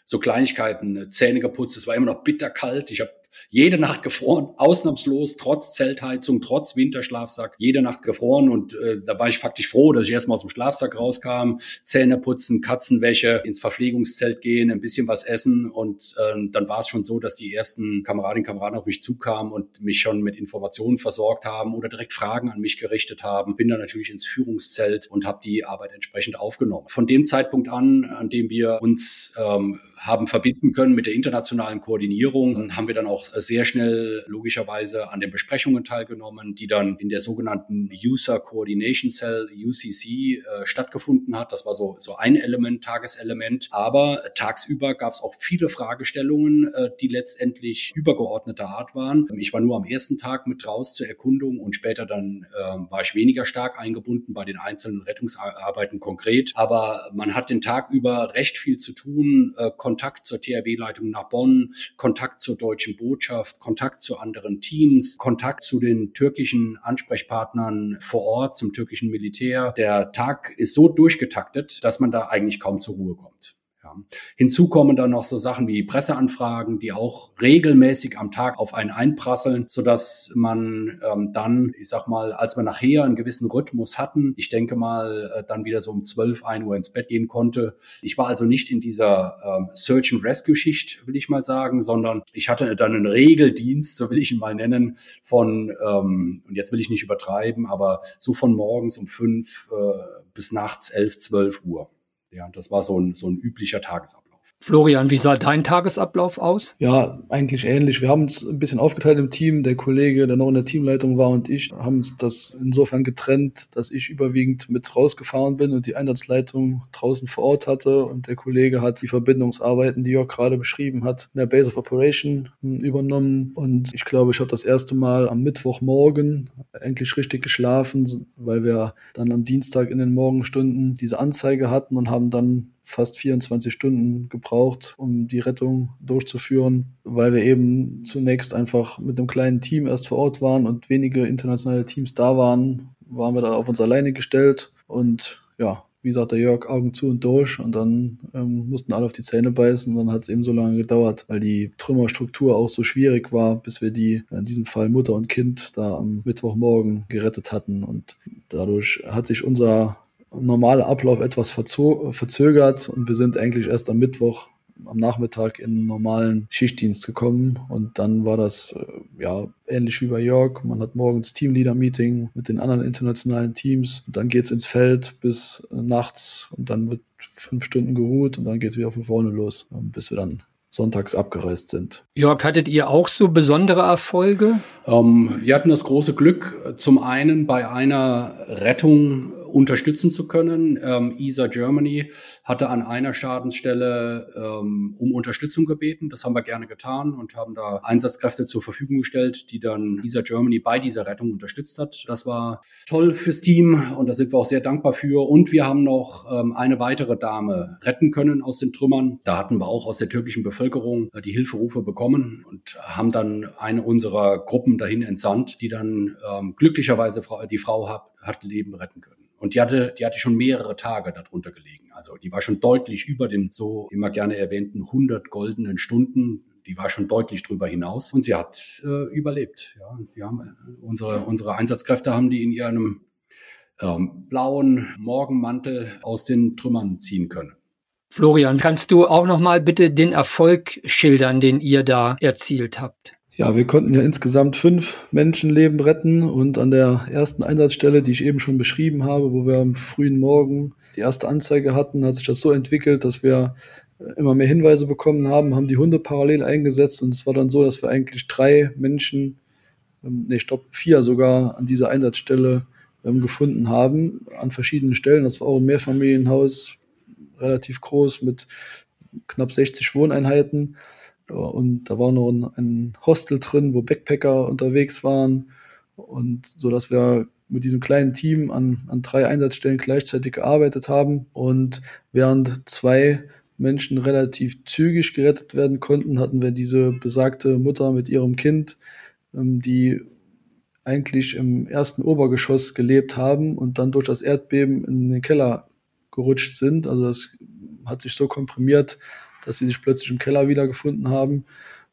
so Kleinigkeiten, Zähne geputzt. Es war immer noch bitterkalt. Ich habe Jede Nacht gefroren, ausnahmslos, trotz Zeltheizung, trotz Winterschlafsack, jede Nacht gefroren. Und äh, da war ich faktisch froh, dass ich erstmal aus dem Schlafsack rauskam, Zähne putzen, Katzenwäsche, ins Verpflegungszelt gehen, ein bisschen was essen. Und äh, dann war es schon so, dass die ersten Kameradinnen und Kameraden auf mich zukamen und mich schon mit Informationen versorgt haben oder direkt Fragen an mich gerichtet haben. Bin dann natürlich ins Führungszelt und habe die Arbeit entsprechend aufgenommen. Von dem Zeitpunkt an, an dem wir uns ähm, haben verbinden können mit der internationalen Koordinierung, haben wir dann auch sehr schnell logischerweise an den Besprechungen teilgenommen, die dann in der sogenannten User Coordination Cell, UCC, äh, stattgefunden hat. Das war so, so ein Element, Tageselement. Aber tagsüber gab es auch viele Fragestellungen, äh, die letztendlich übergeordneter Art waren. Ich war nur am ersten Tag mit raus zur Erkundung und später dann äh, war ich weniger stark eingebunden bei den einzelnen Rettungsarbeiten konkret. Aber man hat den Tag über recht viel zu tun, äh, Kontakt zur THW-Leitung nach Bonn, Kontakt zur deutschen Botschaft, Kontakt zu anderen Teams, Kontakt zu den türkischen Ansprechpartnern vor Ort, zum türkischen Militär. Der Tag ist so durchgetaktet, dass man da eigentlich kaum zur Ruhe kommt. Ja. Hinzu kommen dann noch so Sachen wie Presseanfragen, die auch regelmäßig am Tag auf einen einprasseln, so dass man ähm, dann, ich sag mal, als wir nachher einen gewissen Rhythmus hatten, ich denke mal, äh, dann wieder so um 12, 1 Uhr ins Bett gehen konnte. Ich war also nicht in dieser ähm, Search and Rescue Schicht, will ich mal sagen, sondern ich hatte dann einen Regeldienst, so will ich ihn mal nennen, von, ähm, und jetzt will ich nicht übertreiben, aber so von morgens um fünf äh, bis nachts elf, zwölf Uhr. Ja, das war so ein, so ein üblicher Tagesablauf. Florian, wie sah dein Tagesablauf aus? Ja, eigentlich ähnlich. Wir haben uns ein bisschen aufgeteilt im Team. Der Kollege, der noch in der Teamleitung war und ich haben uns das insofern getrennt, dass ich überwiegend mit rausgefahren bin und die Einsatzleitung draußen vor Ort hatte und der Kollege hat die Verbindungsarbeiten, die Jörg gerade beschrieben hat, in der Base of Operation hm, übernommen und ich glaube, ich habe das erste Mal am Mittwochmorgen endlich richtig geschlafen, weil wir dann am Dienstag in den Morgenstunden diese Anzeige hatten und haben dann fast 24 Stunden gebraucht, um die Rettung durchzuführen, weil wir eben zunächst einfach mit einem kleinen Team erst vor Ort waren und wenige internationale Teams da waren, waren wir da auf uns alleine gestellt. Und ja, wie sagt der Jörg, Augen zu und durch. Und dann ähm, mussten alle auf die Zähne beißen. Und dann hat es eben so lange gedauert, weil die Trümmerstruktur auch so schwierig war, bis wir die, in diesem Fall Mutter und Kind, da am Mittwochmorgen gerettet hatten. Und dadurch hat sich unser normale Ablauf etwas verzögert und wir sind eigentlich erst am Mittwoch am Nachmittag in einen normalen Schichtdienst gekommen und dann war das äh, ja ähnlich wie bei Jörg. Man hat morgens Teamleader-Meeting mit den anderen internationalen Teams und dann geht es ins Feld bis äh, nachts und dann wird fünf Stunden geruht und dann geht es wieder von vorne los, ähm, bis wir dann sonntags abgereist sind. Jörg, hattet ihr auch so besondere Erfolge? Ähm, wir hatten das große Glück, zum einen bei einer Rettung unterstützen zu können. Ähm, ESA Germany hatte an einer Schadensstelle ähm, um Unterstützung gebeten. Das haben wir gerne getan und haben da Einsatzkräfte zur Verfügung gestellt, die dann ESA Germany bei dieser Rettung unterstützt hat. Das war toll fürs Team und da sind wir auch sehr dankbar für. Und wir haben noch ähm, eine weitere Dame retten können aus den Trümmern. Da hatten wir auch aus der türkischen Bevölkerung äh, die Hilferufe bekommen und haben dann eine unserer Gruppen dahin entsandt, die dann ähm, glücklicherweise die Frau hat, hat Leben retten können. Und die hatte, die hatte schon mehrere Tage darunter gelegen. Also die war schon deutlich über den so immer gerne erwähnten 100 goldenen Stunden. Die war schon deutlich drüber hinaus und sie hat äh, überlebt. Ja, die haben, unsere, unsere Einsatzkräfte haben die in ihrem ähm, blauen Morgenmantel aus den Trümmern ziehen können. Florian, kannst du auch noch mal bitte den Erfolg schildern, den ihr da erzielt habt? Ja, wir konnten ja insgesamt fünf Menschenleben retten und an der ersten Einsatzstelle, die ich eben schon beschrieben habe, wo wir am frühen Morgen die erste Anzeige hatten, hat sich das so entwickelt, dass wir immer mehr Hinweise bekommen haben, haben die Hunde parallel eingesetzt und es war dann so, dass wir eigentlich drei Menschen, ähm, nee, stopp, vier sogar an dieser Einsatzstelle ähm, gefunden haben, an verschiedenen Stellen. Das war auch ein Mehrfamilienhaus, relativ groß mit knapp 60 Wohneinheiten. Und da war noch ein, Hostel drin, wo Backpacker unterwegs waren. Und so dass wir mit diesem kleinen Team an, an drei Einsatzstellen gleichzeitig gearbeitet haben. Und während zwei Menschen relativ zügig gerettet werden konnten, hatten wir diese besagte Mutter mit ihrem Kind, ähm, die eigentlich im ersten Obergeschoss gelebt haben und dann durch das Erdbeben in den Keller gerutscht sind. Also das hat sich so komprimiert, dass sie sich plötzlich im Keller wiedergefunden haben.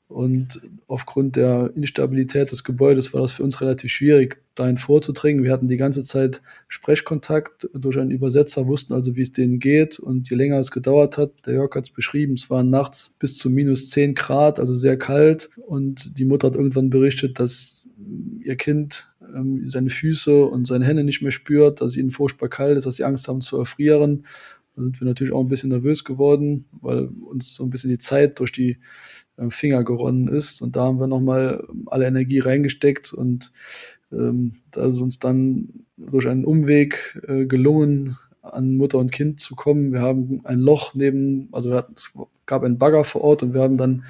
Und aufgrund der Instabilität des Gebäudes war das für uns relativ schwierig, dahin vorzudringen. Wir hatten die ganze Zeit Sprechkontakt durch einen Übersetzer, wussten also, wie es denen geht. Und je länger es gedauert hat, der Jörg hat es beschrieben, es waren nachts bis zu minus 10 Grad, also sehr kalt. Und die Mutter hat irgendwann berichtet, dass ihr Kind ähm, seine Füße und seine Hände nicht mehr spürt, dass ihnen furchtbar kalt ist, dass sie Angst haben zu erfrieren. Da sind wir natürlich auch ein bisschen nervös geworden, weil uns so ein bisschen die Zeit durch die äh, Finger geronnen ist. Und da haben wir nochmal alle Energie reingesteckt und ähm, da ist uns dann durch einen Umweg äh, gelungen, an Mutter und Kind zu kommen. Wir haben ein Loch neben, also hatten, es gab einen Bagger vor Ort und wir haben dann,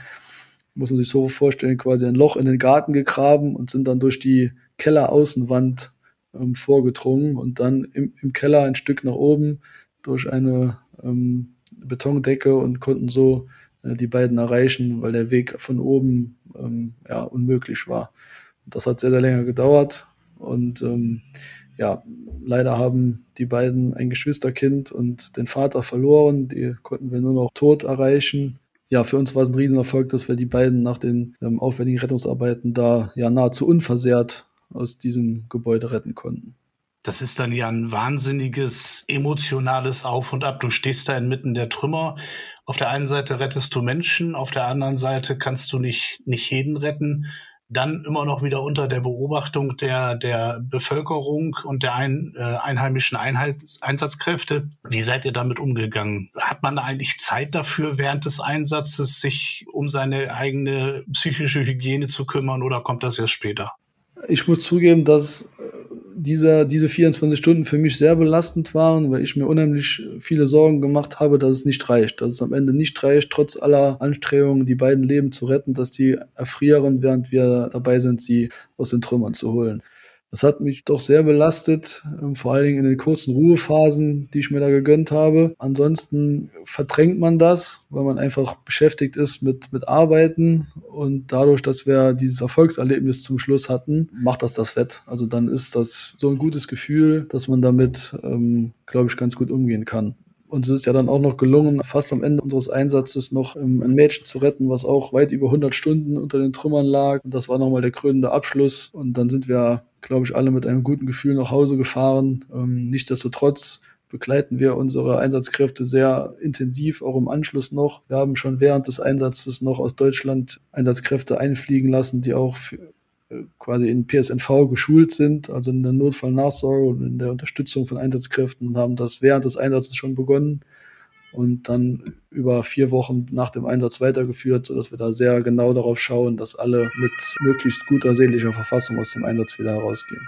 muss man sich so vorstellen, quasi ein Loch in den Garten gegraben und sind dann durch die Kelleraußenwand ähm, vorgedrungen und dann im, im, Keller ein Stück nach oben durch eine ähm, Betondecke und konnten so äh, die beiden erreichen, weil der Weg von oben ähm, ja, unmöglich war. Das hat sehr, sehr länger gedauert. Und ähm, ja, leider haben die beiden ein Geschwisterkind und den Vater verloren. Die konnten wir nur noch tot erreichen. Ja, für uns war es ein Riesenerfolg, dass wir die beiden nach den ähm, aufwendigen Rettungsarbeiten da ja nahezu unversehrt aus diesem Gebäude retten konnten. Das ist dann ja ein wahnsinniges emotionales Auf und Ab. Du stehst da inmitten der Trümmer auf der einen Seite rettest du Menschen, auf der anderen Seite kannst du nicht, nicht jeden retten. Dann immer noch wieder unter der Beobachtung der, der Bevölkerung und der ein, äh, einheimischen Einheits Einsatzkräfte. Wie seid ihr damit umgegangen? Hat man eigentlich Zeit dafür, während des Einsatzes sich um seine eigene psychische Hygiene zu kümmern oder kommt das erst später? Ich muss zugeben, dass dieser, diese 24 Stunden für mich sehr belastend waren, weil ich mir unheimlich viele Sorgen gemacht habe, dass es nicht reicht, dass es am Ende nicht reicht, trotz aller Anstrengungen, die beiden Leben zu retten, dass die erfrieren, während wir dabei sind, sie aus den Trümmern zu holen. Das hat mich doch sehr belastet, ähm, vor allen Dingen in den kurzen Ruhephasen, die ich mir da gegönnt habe. Ansonsten verdrängt man das, weil man einfach beschäftigt ist mit, mit Arbeiten. Und dadurch, dass wir dieses Erfolgserlebnis zum Schluss hatten, macht das das Wett. Also dann ist das so ein gutes Gefühl, dass man damit, ähm, glaube ich, ganz gut umgehen kann. Und es ist ja dann auch noch gelungen, fast am Ende unseres Einsatzes noch ähm, ein Mädchen zu retten, was auch weit über 100 Stunden unter den Trümmern lag. Und das war nochmal der krönende Abschluss. Und dann sind wir glaube ich, alle mit einem guten Gefühl nach Hause gefahren. Ähm, nichtsdestotrotz begleiten wir unsere Einsatzkräfte sehr intensiv, auch im Anschluss noch. Wir haben schon während des Einsatzes noch aus Deutschland Einsatzkräfte einfliegen lassen, die auch für, äh, quasi in PSNV geschult sind, also in der Notfallnachsorge und in der Unterstützung von Einsatzkräften und haben das während des Einsatzes schon begonnen und dann über vier Wochen nach dem Einsatz weitergeführt, sodass wir da sehr genau darauf schauen, dass alle mit möglichst guter seelischer Verfassung aus dem Einsatz wieder herausgehen.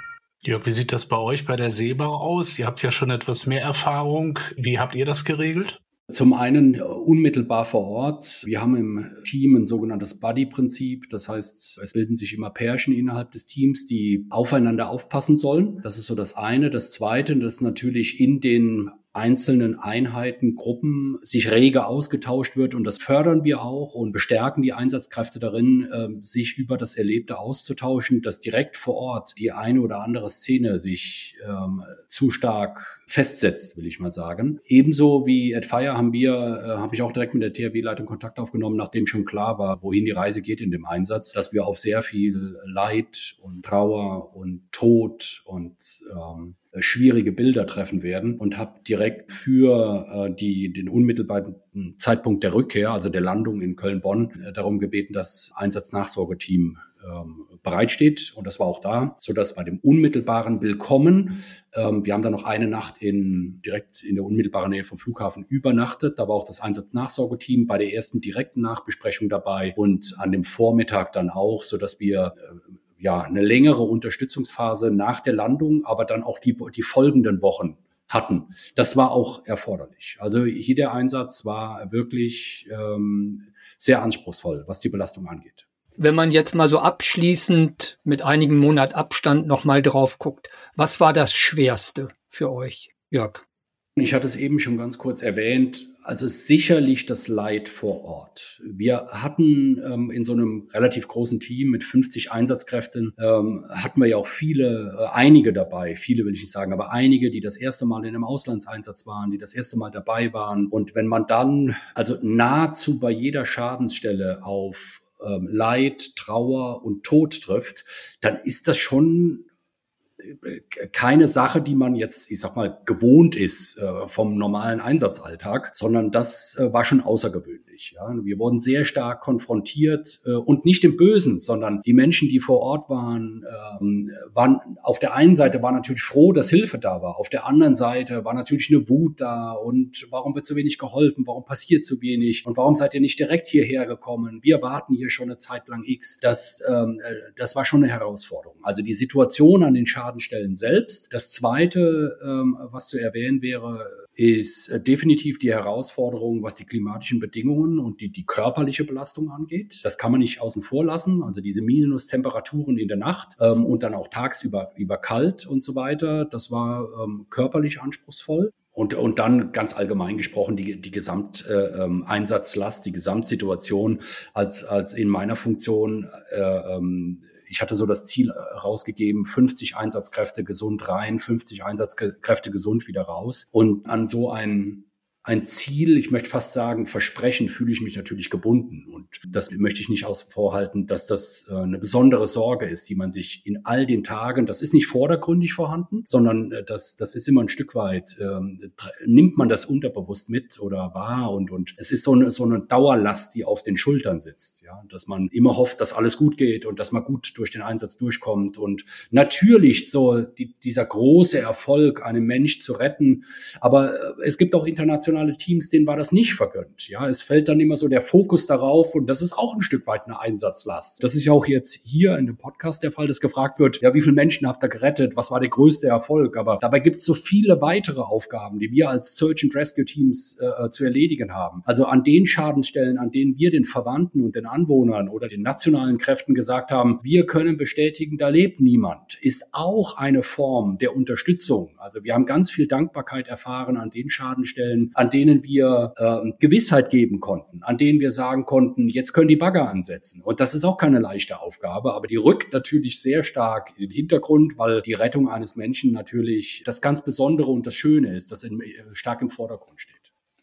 Ja, wie sieht das bei euch bei der Seebau aus? Ihr habt ja schon etwas mehr Erfahrung. Wie habt ihr das geregelt? Zum einen unmittelbar vor Ort. Wir haben im Team ein sogenanntes Buddy-Prinzip. Das heißt, es bilden sich immer Pärchen innerhalb des Teams, die aufeinander aufpassen sollen. Das ist so das eine. Das zweite, das ist natürlich in den einzelnen Einheiten, Gruppen sich rege ausgetauscht wird. Und das fördern wir auch und bestärken die Einsatzkräfte darin, äh, sich über das Erlebte auszutauschen, dass direkt vor Ort die eine oder andere Szene sich ähm, zu stark festsetzt, will ich mal sagen. Ebenso wie at Fire haben wir, äh, habe ich auch direkt mit der THW-Leitung Kontakt aufgenommen, nachdem schon klar war, wohin die Reise geht in dem Einsatz, dass wir auf sehr viel Leid und Trauer und Tod und ähm, schwierige Bilder treffen werden und habe direkt für äh, die, den unmittelbaren Zeitpunkt der Rückkehr, also der Landung in Köln-Bonn, äh, darum gebeten, dass Einsatznachsorgeteam ähm, bereitsteht. Und das war auch da, sodass bei dem unmittelbaren Willkommen, ähm, wir haben dann noch eine Nacht in, direkt in der unmittelbaren Nähe vom Flughafen übernachtet. Da war auch das Einsatznachsorgeteam bei der ersten direkten Nachbesprechung dabei und an dem Vormittag dann auch, sodass wir äh, ja, eine längere Unterstützungsphase nach der Landung, aber dann auch die, die folgenden Wochen hatten. Das war auch erforderlich. Also hier der Einsatz war wirklich ähm, sehr anspruchsvoll, was die Belastung angeht. Wenn man jetzt mal so abschließend mit einigen Monat Abstand nochmal drauf guckt, was war das Schwerste für euch, Jörg? Ich hatte es eben schon ganz kurz erwähnt. Also sicherlich das Leid vor Ort. Wir hatten ähm, in so einem relativ großen Team mit 50 Einsatzkräften, ähm, hatten wir ja auch viele, äh, einige dabei, viele will ich nicht sagen, aber einige, die das erste Mal in einem Auslandseinsatz waren, die das erste Mal dabei waren. Und wenn man dann also nahezu bei jeder Schadensstelle auf ähm, Leid, Trauer und Tod trifft, dann ist das schon keine Sache, die man jetzt, ich sag mal, gewohnt ist äh, vom normalen Einsatzalltag, sondern das äh, war schon außergewöhnlich. Ja. Wir wurden sehr stark konfrontiert äh, und nicht im Bösen, sondern die Menschen, die vor Ort waren, ähm, waren auf der einen Seite war natürlich froh, dass Hilfe da war, auf der anderen Seite war natürlich eine Wut da und warum wird so wenig geholfen, warum passiert so wenig und warum seid ihr nicht direkt hierher gekommen? Wir warten hier schon eine Zeit lang X. Das, ähm, äh, das war schon eine Herausforderung. Also die Situation an den Schaden Schadenstellen selbst. Das Zweite, ähm, was zu erwähnen wäre, ist äh, definitiv die Herausforderung, was die klimatischen Bedingungen und die, die körperliche Belastung angeht. Das kann man nicht außen vor lassen. Also diese Minustemperaturen in der Nacht ähm, und dann auch tagsüber über kalt und so weiter. Das war ähm, körperlich anspruchsvoll. Und, und dann ganz allgemein gesprochen die, die Gesamteinsatzlast, äh, die Gesamtsituation als, als in meiner Funktion äh, ähm, ich hatte so das Ziel äh, rausgegeben, 50 Einsatzkräfte gesund rein, 50 Einsatzkräfte gesund wieder raus. Und an so ein ein Ziel, ich möchte fast sagen, Versprechen fühle ich mich natürlich gebunden. Und das möchte ich nicht außen vorhalten, dass das äh, eine besondere Sorge ist, die man sich in all den Tagen, das ist nicht vordergründig vorhanden, sondern äh, das, das ist immer ein Stück weit, ähm, nimmt man das unterbewusst mit oder wahr und, und es ist so eine, so eine Dauerlast, die auf den Schultern sitzt, ja, dass man immer hofft, dass alles gut geht und dass man gut durch den Einsatz durchkommt und natürlich so die, dieser große Erfolg, einen Mensch zu retten, aber äh, es gibt auch international internationale Teams, denen war das nicht vergönnt. Ja, es fällt dann immer so der Fokus darauf und das ist auch ein Stück weit eine Einsatzlast. Das ist ja auch jetzt hier in dem Podcast der Fall, dass gefragt wird, ja, wie viele Menschen habt ihr gerettet? Was war der größte Erfolg? Aber dabei gibt es so viele weitere Aufgaben, die wir als Search and Rescue Teams äh, äh, zu erledigen haben. Also an den Schadensstellen, an denen wir den Verwandten und den Anwohnern oder den nationalen Kräften gesagt haben, wir können bestätigen, da lebt niemand, ist auch eine Form der Unterstützung. Also wir haben ganz viel Dankbarkeit erfahren an den Schadensstellen, an denen wir äh, Gewissheit geben konnten, an denen wir sagen konnten, jetzt können die Bagger ansetzen. Und das ist auch keine leichte Aufgabe, aber die rückt natürlich sehr stark in den Hintergrund, weil die Rettung eines Menschen natürlich das ganz Besondere und das Schöne ist, das in, äh, stark im Vordergrund steht.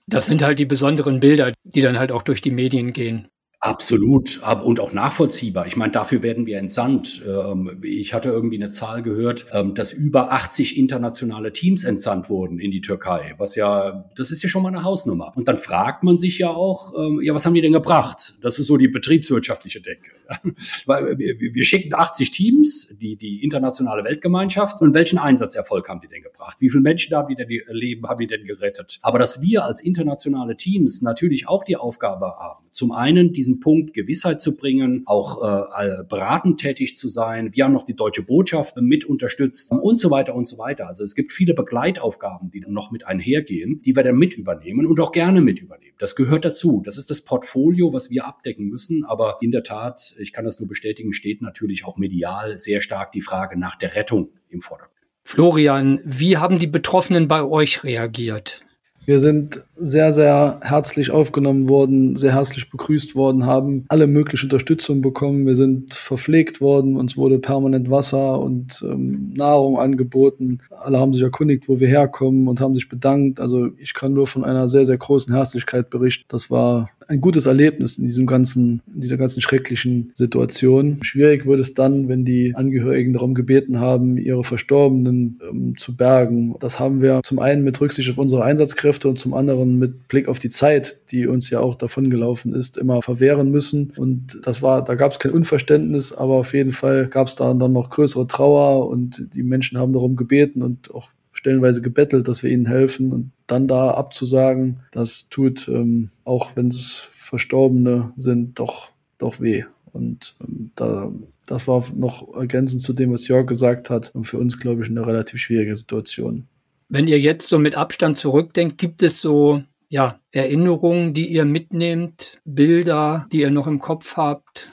Das sind halt die besonderen Bilder, die dann halt auch durch die Medien gehen. Absolut und auch nachvollziehbar. Ich meine, dafür werden wir entsandt. Ähm, ich hatte irgendwie eine Zahl gehört, ähm, dass über 80 internationale Teams entsandt wurden in die Türkei, was ja, das ist ja schon mal eine Hausnummer. Und dann fragt man sich ja auch, ähm, ja, was haben die denn gebracht? Das ist so die betriebswirtschaftliche Denke. Weil wir schicken 80 Teams, die, die internationale Weltgemeinschaft, und welchen Einsatzerfolg haben die denn gebracht? Wie viele Menschen haben die denn Leben, haben die denn gerettet? Aber dass wir als internationale Teams natürlich auch die Aufgabe haben, zum einen diesen Punkt Gewissheit zu bringen, auch äh, beratend tätig zu sein. Wir haben noch die deutsche Botschaft mit unterstützt und so weiter und so weiter. Also es gibt viele Begleitaufgaben, die noch mit einhergehen, die wir dann mit übernehmen und auch gerne mit übernehmen. Das gehört dazu. Das ist das Portfolio, was wir abdecken müssen. Aber in der Tat, ich kann das nur bestätigen, steht natürlich auch medial sehr stark die Frage nach der Rettung im Vordergrund. Florian, wie haben die Betroffenen bei euch reagiert? Wir sind sehr, sehr herzlich aufgenommen worden, sehr herzlich begrüßt worden, haben alle mögliche Unterstützung bekommen. Wir sind verpflegt worden, uns wurde permanent Wasser und ähm, Nahrung angeboten. Alle haben sich erkundigt, wo wir herkommen und haben sich bedankt. Also ich kann nur von einer sehr, sehr großen Herzlichkeit berichten. Das war ein gutes Erlebnis in diesem ganzen, in dieser ganzen schrecklichen Situation. Schwierig wird es dann, wenn die Angehörigen darum gebeten haben, ihre Verstorbenen ähm, zu bergen. Das haben wir zum einen mit Rücksicht auf unsere Einsatzkräfte und zum anderen mit Blick auf die Zeit, die uns ja auch davongelaufen ist, immer verwehren müssen. Und das war, da gab es kein Unverständnis, aber auf jeden Fall gab es da dann noch größere Trauer und die Menschen haben darum gebeten und auch stellenweise gebettelt, dass wir ihnen helfen und dann da abzusagen, das tut, ähm, auch wenn es Verstorbene sind, doch, doch weh. Und ähm, da, das war noch ergänzend zu dem, was Jörg gesagt hat, und für uns, glaube ich, eine relativ schwierige Situation. Wenn ihr jetzt so mit Abstand zurückdenkt, gibt es so ja, Erinnerungen, die ihr mitnehmt, Bilder, die ihr noch im Kopf habt?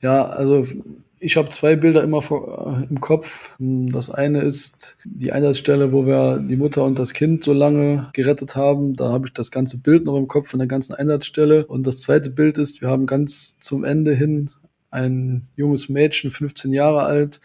Ja, also ich habe zwei Bilder immer vor, äh, im Kopf. Das eine ist die Einsatzstelle, wo wir die Mutter und das Kind so lange gerettet haben. Da habe ich das ganze Bild noch im Kopf von der ganzen Einsatzstelle. Und das zweite Bild ist, wir haben ganz zum Ende hin ein junges Mädchen, 15 Jahre alt,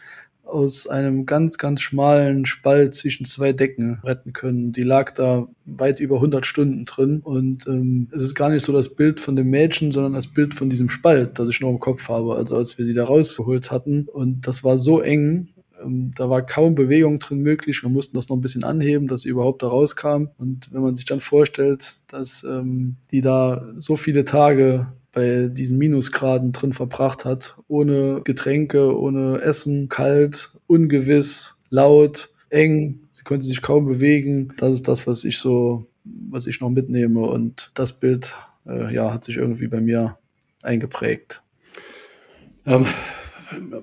aus einem ganz, ganz schmalen Spalt zwischen zwei Decken retten können. Die lag da weit über 100 Stunden drin und ähm, es ist gar nicht so das Bild von dem Mädchen, sondern das Bild von diesem Spalt, das ich noch im Kopf habe, also als wir sie da rausgeholt hatten und das war so eng, ähm, da war kaum Bewegung drin möglich. Wir mussten das noch ein bisschen anheben, dass sie überhaupt da rauskam. Und wenn man sich dann vorstellt, dass ähm, die da so viele Tage bei diesen Minusgraden drin verbracht hat, ohne Getränke, ohne Essen, kalt, ungewiss, laut, eng, sie konnte sich kaum bewegen. Das ist das, was ich so, was ich noch mitnehme. Und das Bild, äh, ja, hat sich irgendwie bei mir eingeprägt. Ähm,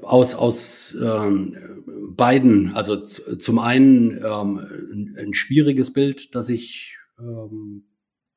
aus aus ähm, beiden, also zum einen ähm, ein, schwieriges Bild, das ich ähm,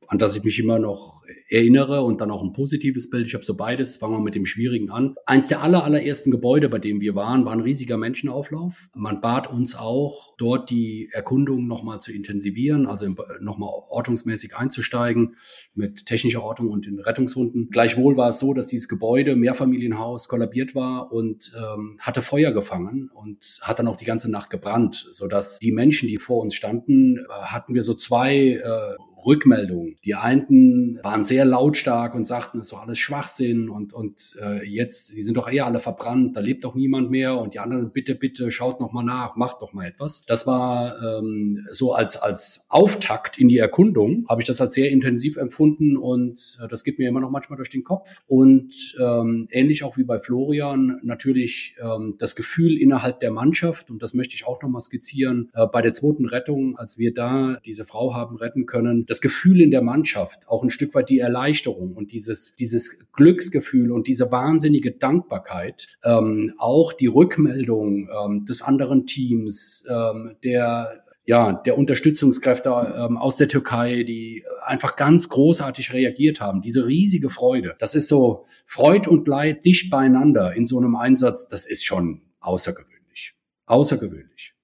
an das ich mich immer noch erinnere und dann auch ein positives Bild. Ich habe so beides. Fangen wir mit dem Schwierigen an. Eins der aller, allerersten Gebäude, bei dem wir waren, war ein riesiger Menschenauflauf. Man bat uns auch, dort die Erkundung nochmal zu intensivieren, also nochmal ortungsmäßig einzusteigen mit technischer Ortung und den Rettungshunden. Gleichwohl war es so, dass dieses Gebäude, Mehrfamilienhaus, kollabiert war und ähm, hatte Feuer gefangen und hat dann auch die ganze Nacht gebrannt, sodass die Menschen, die vor uns standen, äh, hatten wir so zwei äh, Rückmeldungen. Die einen waren sehr lautstark und sagten, es ist doch alles Schwachsinn und, und äh, jetzt, die sind doch eh alle verbrannt, da lebt doch niemand mehr und die anderen, bitte, bitte, schaut noch mal nach, macht doch mal etwas. Das war ähm, so als, als Auftakt in die Erkundung, habe ich das als sehr intensiv empfunden und äh, das geht mir immer noch manchmal durch den Kopf. Und ähm, ähnlich auch wie bei Florian, natürlich ähm, das Gefühl innerhalb der Mannschaft, und das möchte ich auch noch mal skizzieren, äh, bei der zweiten Rettung, als wir da diese Frau haben retten können, das Gefühl in der Mannschaft, auch ein Stück weit die Erleichterung und dieses, dieses Glücksgefühl und diese wahnsinnige Dankbarkeit, ähm, auch die Rückmeldung ähm, des anderen Teams, ähm, der ja, der Unterstützungskräfte ähm, aus der Türkei, die einfach ganz großartig reagiert haben. Diese riesige Freude. Das ist so Freud und Leid dicht beieinander in so einem Einsatz. Das ist schon außergewöhnlich. Außergewöhnlich.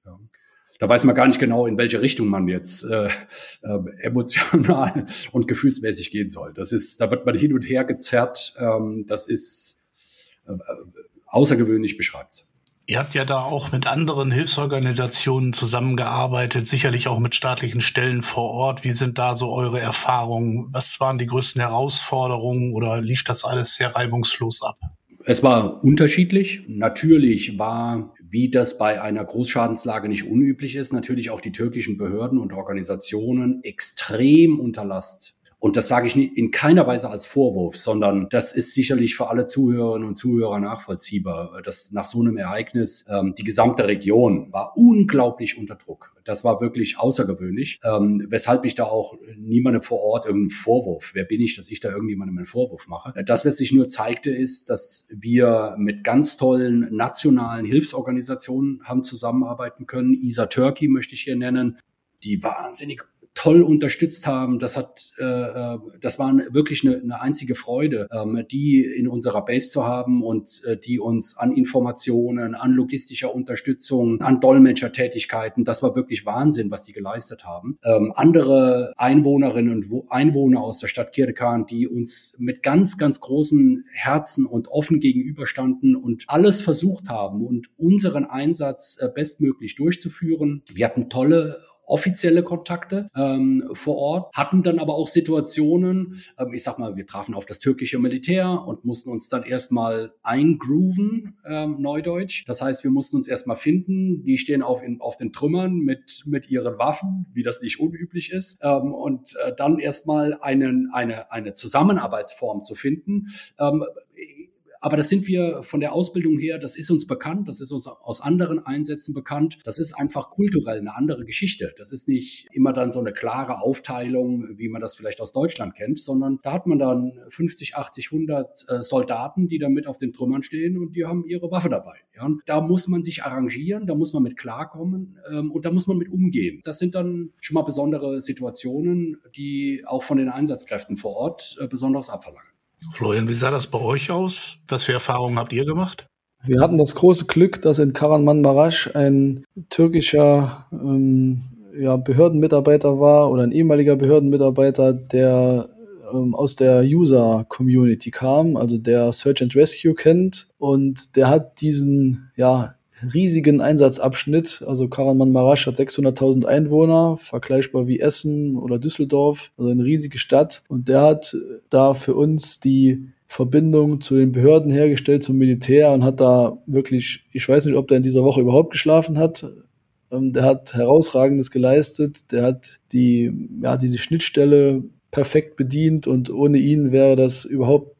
Da weiß man gar nicht genau, in welche Richtung man jetzt äh, äh, emotional und gefühlsmäßig gehen soll. Das ist, da wird man hin und her gezerrt. Ähm, das ist äh, außergewöhnlich beschreibt. Ihr habt ja da auch mit anderen Hilfsorganisationen zusammengearbeitet, sicherlich auch mit staatlichen Stellen vor Ort. Wie sind da so eure Erfahrungen? Was waren die größten Herausforderungen oder lief das alles sehr reibungslos ab? Es war unterschiedlich. Natürlich war, wie das bei einer Großschadenslage nicht unüblich ist, natürlich auch die türkischen Behörden und Organisationen extrem unter Last und das sage ich in keiner Weise als Vorwurf, sondern das ist sicherlich für alle Zuhörerinnen und Zuhörer nachvollziehbar, dass nach so einem Ereignis ähm, die gesamte Region war unglaublich unter Druck. Das war wirklich außergewöhnlich, ähm, weshalb ich da auch niemandem vor Ort irgendeinen Vorwurf, wer bin ich, dass ich da irgendjemandem einen Vorwurf mache. Das, was sich nur zeigte, ist, dass wir mit ganz tollen nationalen Hilfsorganisationen haben zusammenarbeiten können. ISA Turkey möchte ich hier nennen, die wahnsinnig toll unterstützt haben. Das hat, äh, äh, das war wirklich eine, eine einzige Freude, ähm, die in unserer Base zu haben und äh, die uns an Informationen, an logistischer Unterstützung, an Dolmetschertätigkeiten, das war wirklich Wahnsinn, was die geleistet haben. Ähm, andere Einwohnerinnen und Einwohner aus der Stadt Kirdekan, die uns mit ganz, ganz großen Herzen und offen gegenüberstanden und alles versucht haben und unseren Einsatz äh, bestmöglich durchzuführen. Wir hatten tolle offizielle Kontakte ähm, vor Ort, hatten dann aber auch Situationen, ähm, ich sag mal, wir trafen auf das türkische Militär und mussten uns dann erstmal eingrooven, ähm, Neudeutsch. Das heißt, wir mussten uns erstmal finden. Die stehen auf, in, auf den Trümmern mit, mit ihren Waffen, wie das nicht unüblich ist. Ähm, und äh, dann erstmal einen, eine, eine Zusammenarbeitsform zu finden. Ähm, aber das sind wir von der Ausbildung her, das ist uns bekannt, das ist uns aus anderen Einsätzen bekannt. Das ist einfach kulturell eine andere Geschichte. Das ist nicht immer dann so eine klare Aufteilung, wie man das vielleicht aus Deutschland kennt, sondern da hat man dann 50, 80, 100 Soldaten, die da mit auf den Trümmern stehen und die haben ihre Waffe dabei. Ja, da muss man sich arrangieren, da muss man mit klarkommen ähm, und da muss man mit umgehen. Das sind dann schon mal besondere Situationen, die auch von den Einsatzkräften vor Ort äh, besonders abverlangen. Florian, wie sah das bei euch aus? Was für Erfahrungen habt ihr gemacht? Wir hatten das große Glück, dass in Marasch ein türkischer ähm, ja, Behördenmitarbeiter war oder ein ehemaliger Behördenmitarbeiter, der ähm, aus der User-Community kam, also der Search and Rescue kennt. Und der hat diesen ja, riesigen Einsatzabschnitt. Also Karaman Marasch hat 600.000 Einwohner, vergleichbar wie Essen oder Düsseldorf, also eine riesige Stadt. Und der hat da für uns die Verbindung zu den Behörden hergestellt, zum Militär und hat da wirklich, ich weiß nicht, ob der in dieser Woche überhaupt geschlafen hat. Ähm, der hat herausragendes geleistet. Der hat die, ja, diese Schnittstelle perfekt bedient und ohne ihn wäre das überhaupt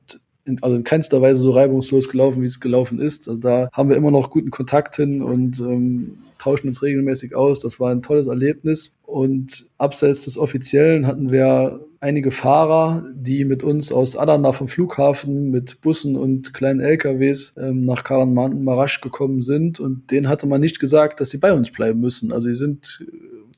in, also in keinster Weise so reibungslos gelaufen, wie es gelaufen ist. Also da haben wir immer noch guten Kontakt hin und ähm, tauschen uns regelmäßig aus. Das war ein tolles Erlebnis. Und abseits des Offiziellen hatten wir einige Fahrer, die mit uns aus Adana vom Flughafen mit Bussen und kleinen LKWs ähm, nach Karan Marasch gekommen sind. Und denen hatte man nicht gesagt, dass sie bei uns bleiben müssen. Also sie sind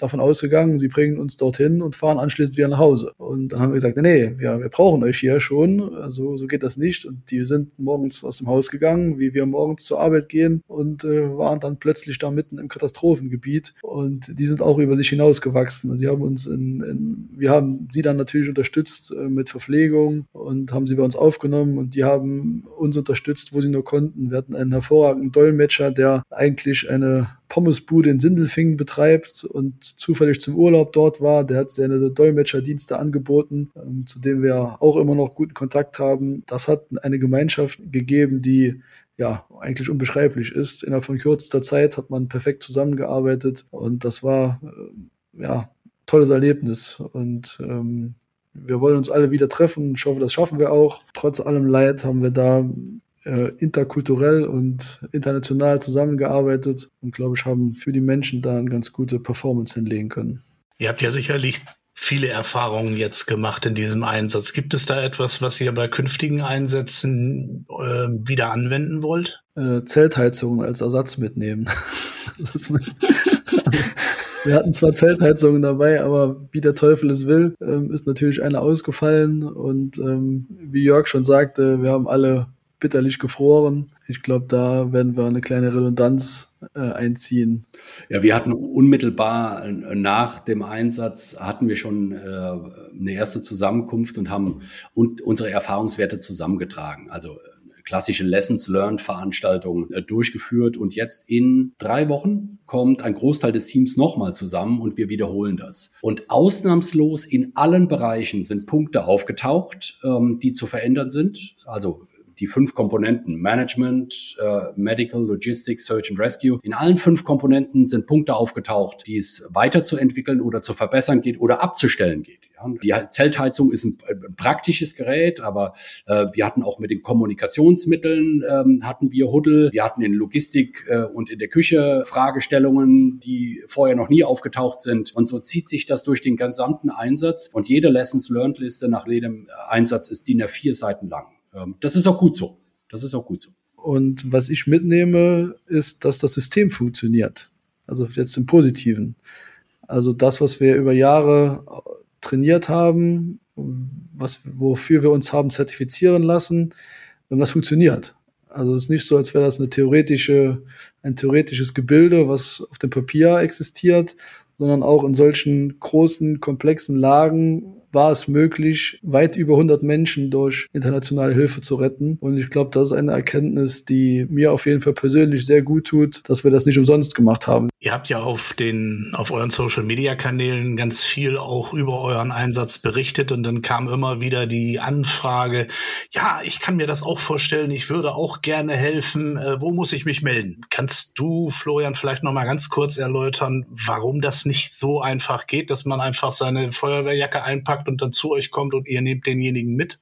davon ausgegangen, sie bringen uns dorthin und fahren anschließend wieder nach Hause. Und dann haben wir gesagt, nee, wir, wir brauchen euch hier schon, also so geht das nicht. Und die sind morgens aus dem Haus gegangen, wie wir morgens zur Arbeit gehen und äh, waren dann plötzlich da mitten im Katastrophengebiet. Und die sind auch über sich hinausgewachsen. Sie haben uns in, in wir haben sie dann natürlich unterstützt äh, mit Verpflegung und haben sie bei uns aufgenommen und die haben uns unterstützt, wo sie nur konnten. Wir hatten einen hervorragenden Dolmetscher, der eigentlich eine Pommesbude in Sindelfingen betreibt und zufällig zum Urlaub dort war. Der hat seine Dolmetscherdienste angeboten, ähm, zu dem wir auch immer noch guten Kontakt haben. Das hat eine Gemeinschaft gegeben, die ja eigentlich unbeschreiblich ist. Innerhalb von kürzester Zeit hat man perfekt zusammengearbeitet und das war äh, ja tolles Erlebnis und ähm, wir wollen uns alle wieder treffen. Ich hoffe, das schaffen wir auch. Trotz allem Leid haben wir da äh, interkulturell und international zusammengearbeitet und glaube ich, haben für die Menschen da eine ganz gute Performance hinlegen können. Ihr habt ja sicherlich viele Erfahrungen jetzt gemacht in diesem Einsatz. Gibt es da etwas, was ihr bei künftigen Einsätzen äh, wieder anwenden wollt? Äh, Zeltheizungen als Ersatz mitnehmen. also, wir hatten zwar Zeltheizungen dabei, aber wie der Teufel es will, ähm, ist natürlich eine ausgefallen. Und ähm, wie Jörg schon sagte, wir haben alle bitterlich gefroren. Ich glaube, da werden wir eine kleine Redundanz äh, einziehen. Ja, wir hatten unmittelbar äh, nach dem Einsatz hatten wir schon äh, eine erste Zusammenkunft und haben und unsere Erfahrungswerte zusammengetragen. Also äh, klassische Lessons Learned Veranstaltungen äh, durchgeführt und jetzt in drei Wochen kommt ein Großteil des Teams nochmal zusammen und wir wiederholen das. Und ausnahmslos in allen Bereichen sind Punkte aufgetaucht, ähm, die zu verändern sind. Also die fünf Komponenten Management, äh, Medical, Logistics, Search and Rescue. In allen fünf Komponenten sind Punkte aufgetaucht, die es weiterzuentwickeln oder zu verbessern geht oder abzustellen geht. Die Zeltheizung ist ein, ein praktisches Gerät, aber äh, wir hatten auch mit den Kommunikationsmitteln ähm, hatten wir Huddle. Wir hatten in Logistik äh, und in der Küche Fragestellungen, die vorher noch nie aufgetaucht sind. Und so zieht sich das durch den gesamten Einsatz. Und jede Lessons Learned Liste nach jedem Einsatz ist DIN A4 Seiten lang. Ähm, das ist auch gut so. Das ist auch gut so. Und was ich mitnehme, ist, dass das System funktioniert. Also jetzt im Positiven. Also das, was wir über Jahre trainiert haben, was, wofür wir uns haben zertifizieren lassen, das funktioniert. Also es ist nicht so, als wäre das eine theoretische, ein theoretisches Gebilde, was auf dem Papier existiert, sondern auch in solchen großen, komplexen Lagen war es möglich, weit über 100 Menschen durch internationale Hilfe zu retten. Und ich glaube, das ist eine Erkenntnis, die mir auf jeden Fall persönlich sehr gut tut, dass wir das nicht umsonst gemacht haben. Ihr habt ja auf den, auf euren Social Media Kanälen ganz viel auch über euren Einsatz berichtet und dann kam immer wieder die Anfrage, ja, ich kann mir das auch vorstellen, ich würde auch gerne helfen, äh, wo muss ich mich melden? Kannst du, Florian, vielleicht noch mal ganz kurz erläutern, warum das nicht so einfach geht, dass man einfach seine Feuerwehrjacke einpackt packt und dann zu euch kommt und ihr nehmt denjenigen mit?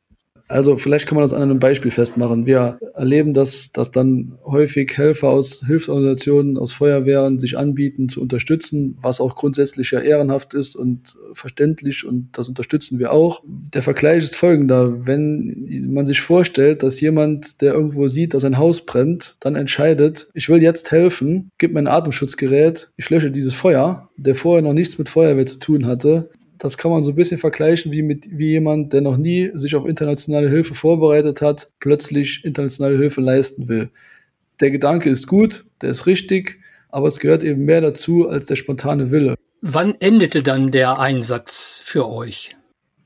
Also vielleicht kann man das an einem Beispiel festmachen. Wir erleben, dass, dass dann häufig Helfer aus Hilfsorganisationen, aus Feuerwehren sich anbieten zu unterstützen, was auch grundsätzlich ja ehrenhaft ist und verständlich und das unterstützen wir auch. Der Vergleich ist folgender. Wenn man sich vorstellt, dass jemand, der irgendwo sieht, dass ein Haus brennt, dann entscheidet, ich will jetzt helfen, gib mir ein Atemschutzgerät, ich lösche dieses Feuer, der vorher noch nichts mit Feuerwehr zu tun hatte, das kann man so ein bisschen vergleichen wie mit wie jemand, der noch nie sich auf internationale Hilfe vorbereitet hat, plötzlich internationale Hilfe leisten will. Der Gedanke ist gut, der ist richtig, aber es gehört eben mehr dazu als der spontane Wille. Wann endete dann der Einsatz für euch?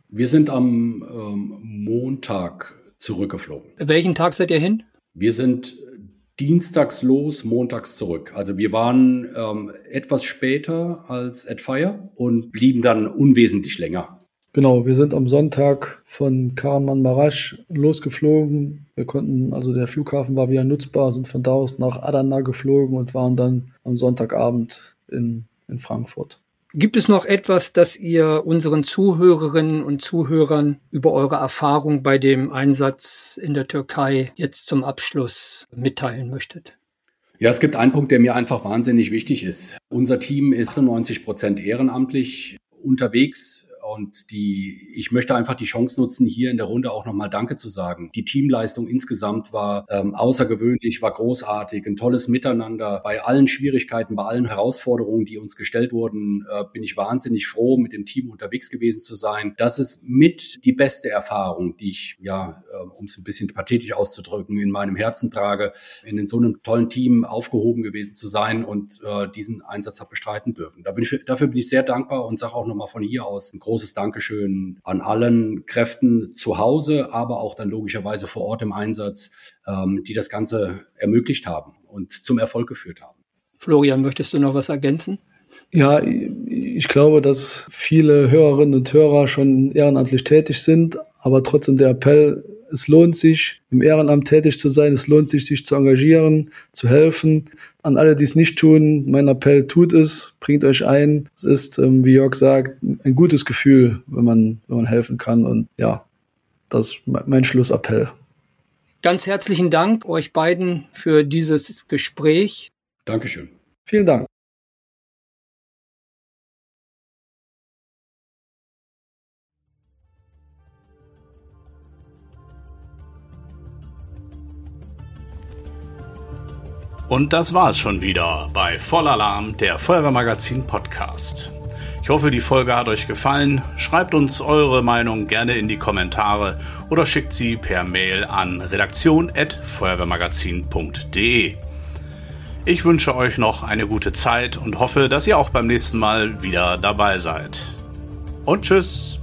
Wir sind am ähm, Montag zurückgeflogen. Welchen Tag seid ihr hin? Wir sind dienstags los, montags zurück. Also wir waren ähm, etwas später als at Fire und blieben dann unwesentlich länger. Genau, wir sind am Sonntag von Karaman-Marasch losgeflogen. Wir konnten, also der Flughafen war wieder nutzbar, sind von da aus nach Adana geflogen und waren dann am Sonntagabend in, in Frankfurt. Gibt es noch etwas, das ihr unseren Zuhörerinnen und Zuhörern über eure Erfahrung bei dem Einsatz in der Türkei jetzt zum Abschluss mitteilen möchtet? Ja, es gibt einen Punkt, der mir einfach wahnsinnig wichtig ist. Unser Team ist 98 Prozent ehrenamtlich unterwegs und die, ich möchte einfach die Chance nutzen, hier in der Runde auch nochmal Danke zu sagen. Die Teamleistung insgesamt war ähm, außergewöhnlich, war großartig, ein tolles Miteinander. Bei allen Schwierigkeiten, bei allen Herausforderungen, die uns gestellt wurden, äh, bin ich wahnsinnig froh, mit dem Team unterwegs gewesen zu sein. Das ist mit die beste Erfahrung, die ich, ja, äh, um es ein bisschen pathetisch auszudrücken, in meinem Herzen trage, in so einem tollen Team aufgehoben gewesen zu sein und äh, diesen Einsatz habe bestreiten dürfen. Da bin ich, dafür bin ich sehr dankbar und sage auch nochmal von hier aus ein großes Dankeschön an allen Kräften zu Hause, aber auch dann logischerweise vor Ort im Einsatz, ähm, die das Ganze ermöglicht haben und zum Erfolg geführt haben. Florian, möchtest du noch was ergänzen? Ja, ich glaube, dass viele Hörerinnen und Hörer schon ehrenamtlich tätig sind, aber trotzdem der Appell es lohnt sich, im Ehrenamt tätig zu sein. Es lohnt sich, sich zu engagieren, zu helfen. An alle, die es nicht tun, mein Appell, tut es, bringt euch ein. Es ist, ähm, wie Jörg sagt, ein gutes Gefühl, wenn man, wenn man helfen kann. Und ja, das ist mein Schlussappell. Ganz herzlichen Dank euch beiden für dieses Gespräch. Dankeschön. Vielen Dank. Und das war es schon wieder bei Vollalarm, der Feuerwehrmagazin Podcast. Ich hoffe, die Folge hat euch gefallen. Schreibt uns eure Meinung gerne in die Kommentare oder schickt sie per Mail an redaktion.feuerwehrmagazin.de. Ich wünsche euch noch eine gute Zeit und hoffe, dass ihr auch beim nächsten Mal wieder dabei seid. Und tschüss!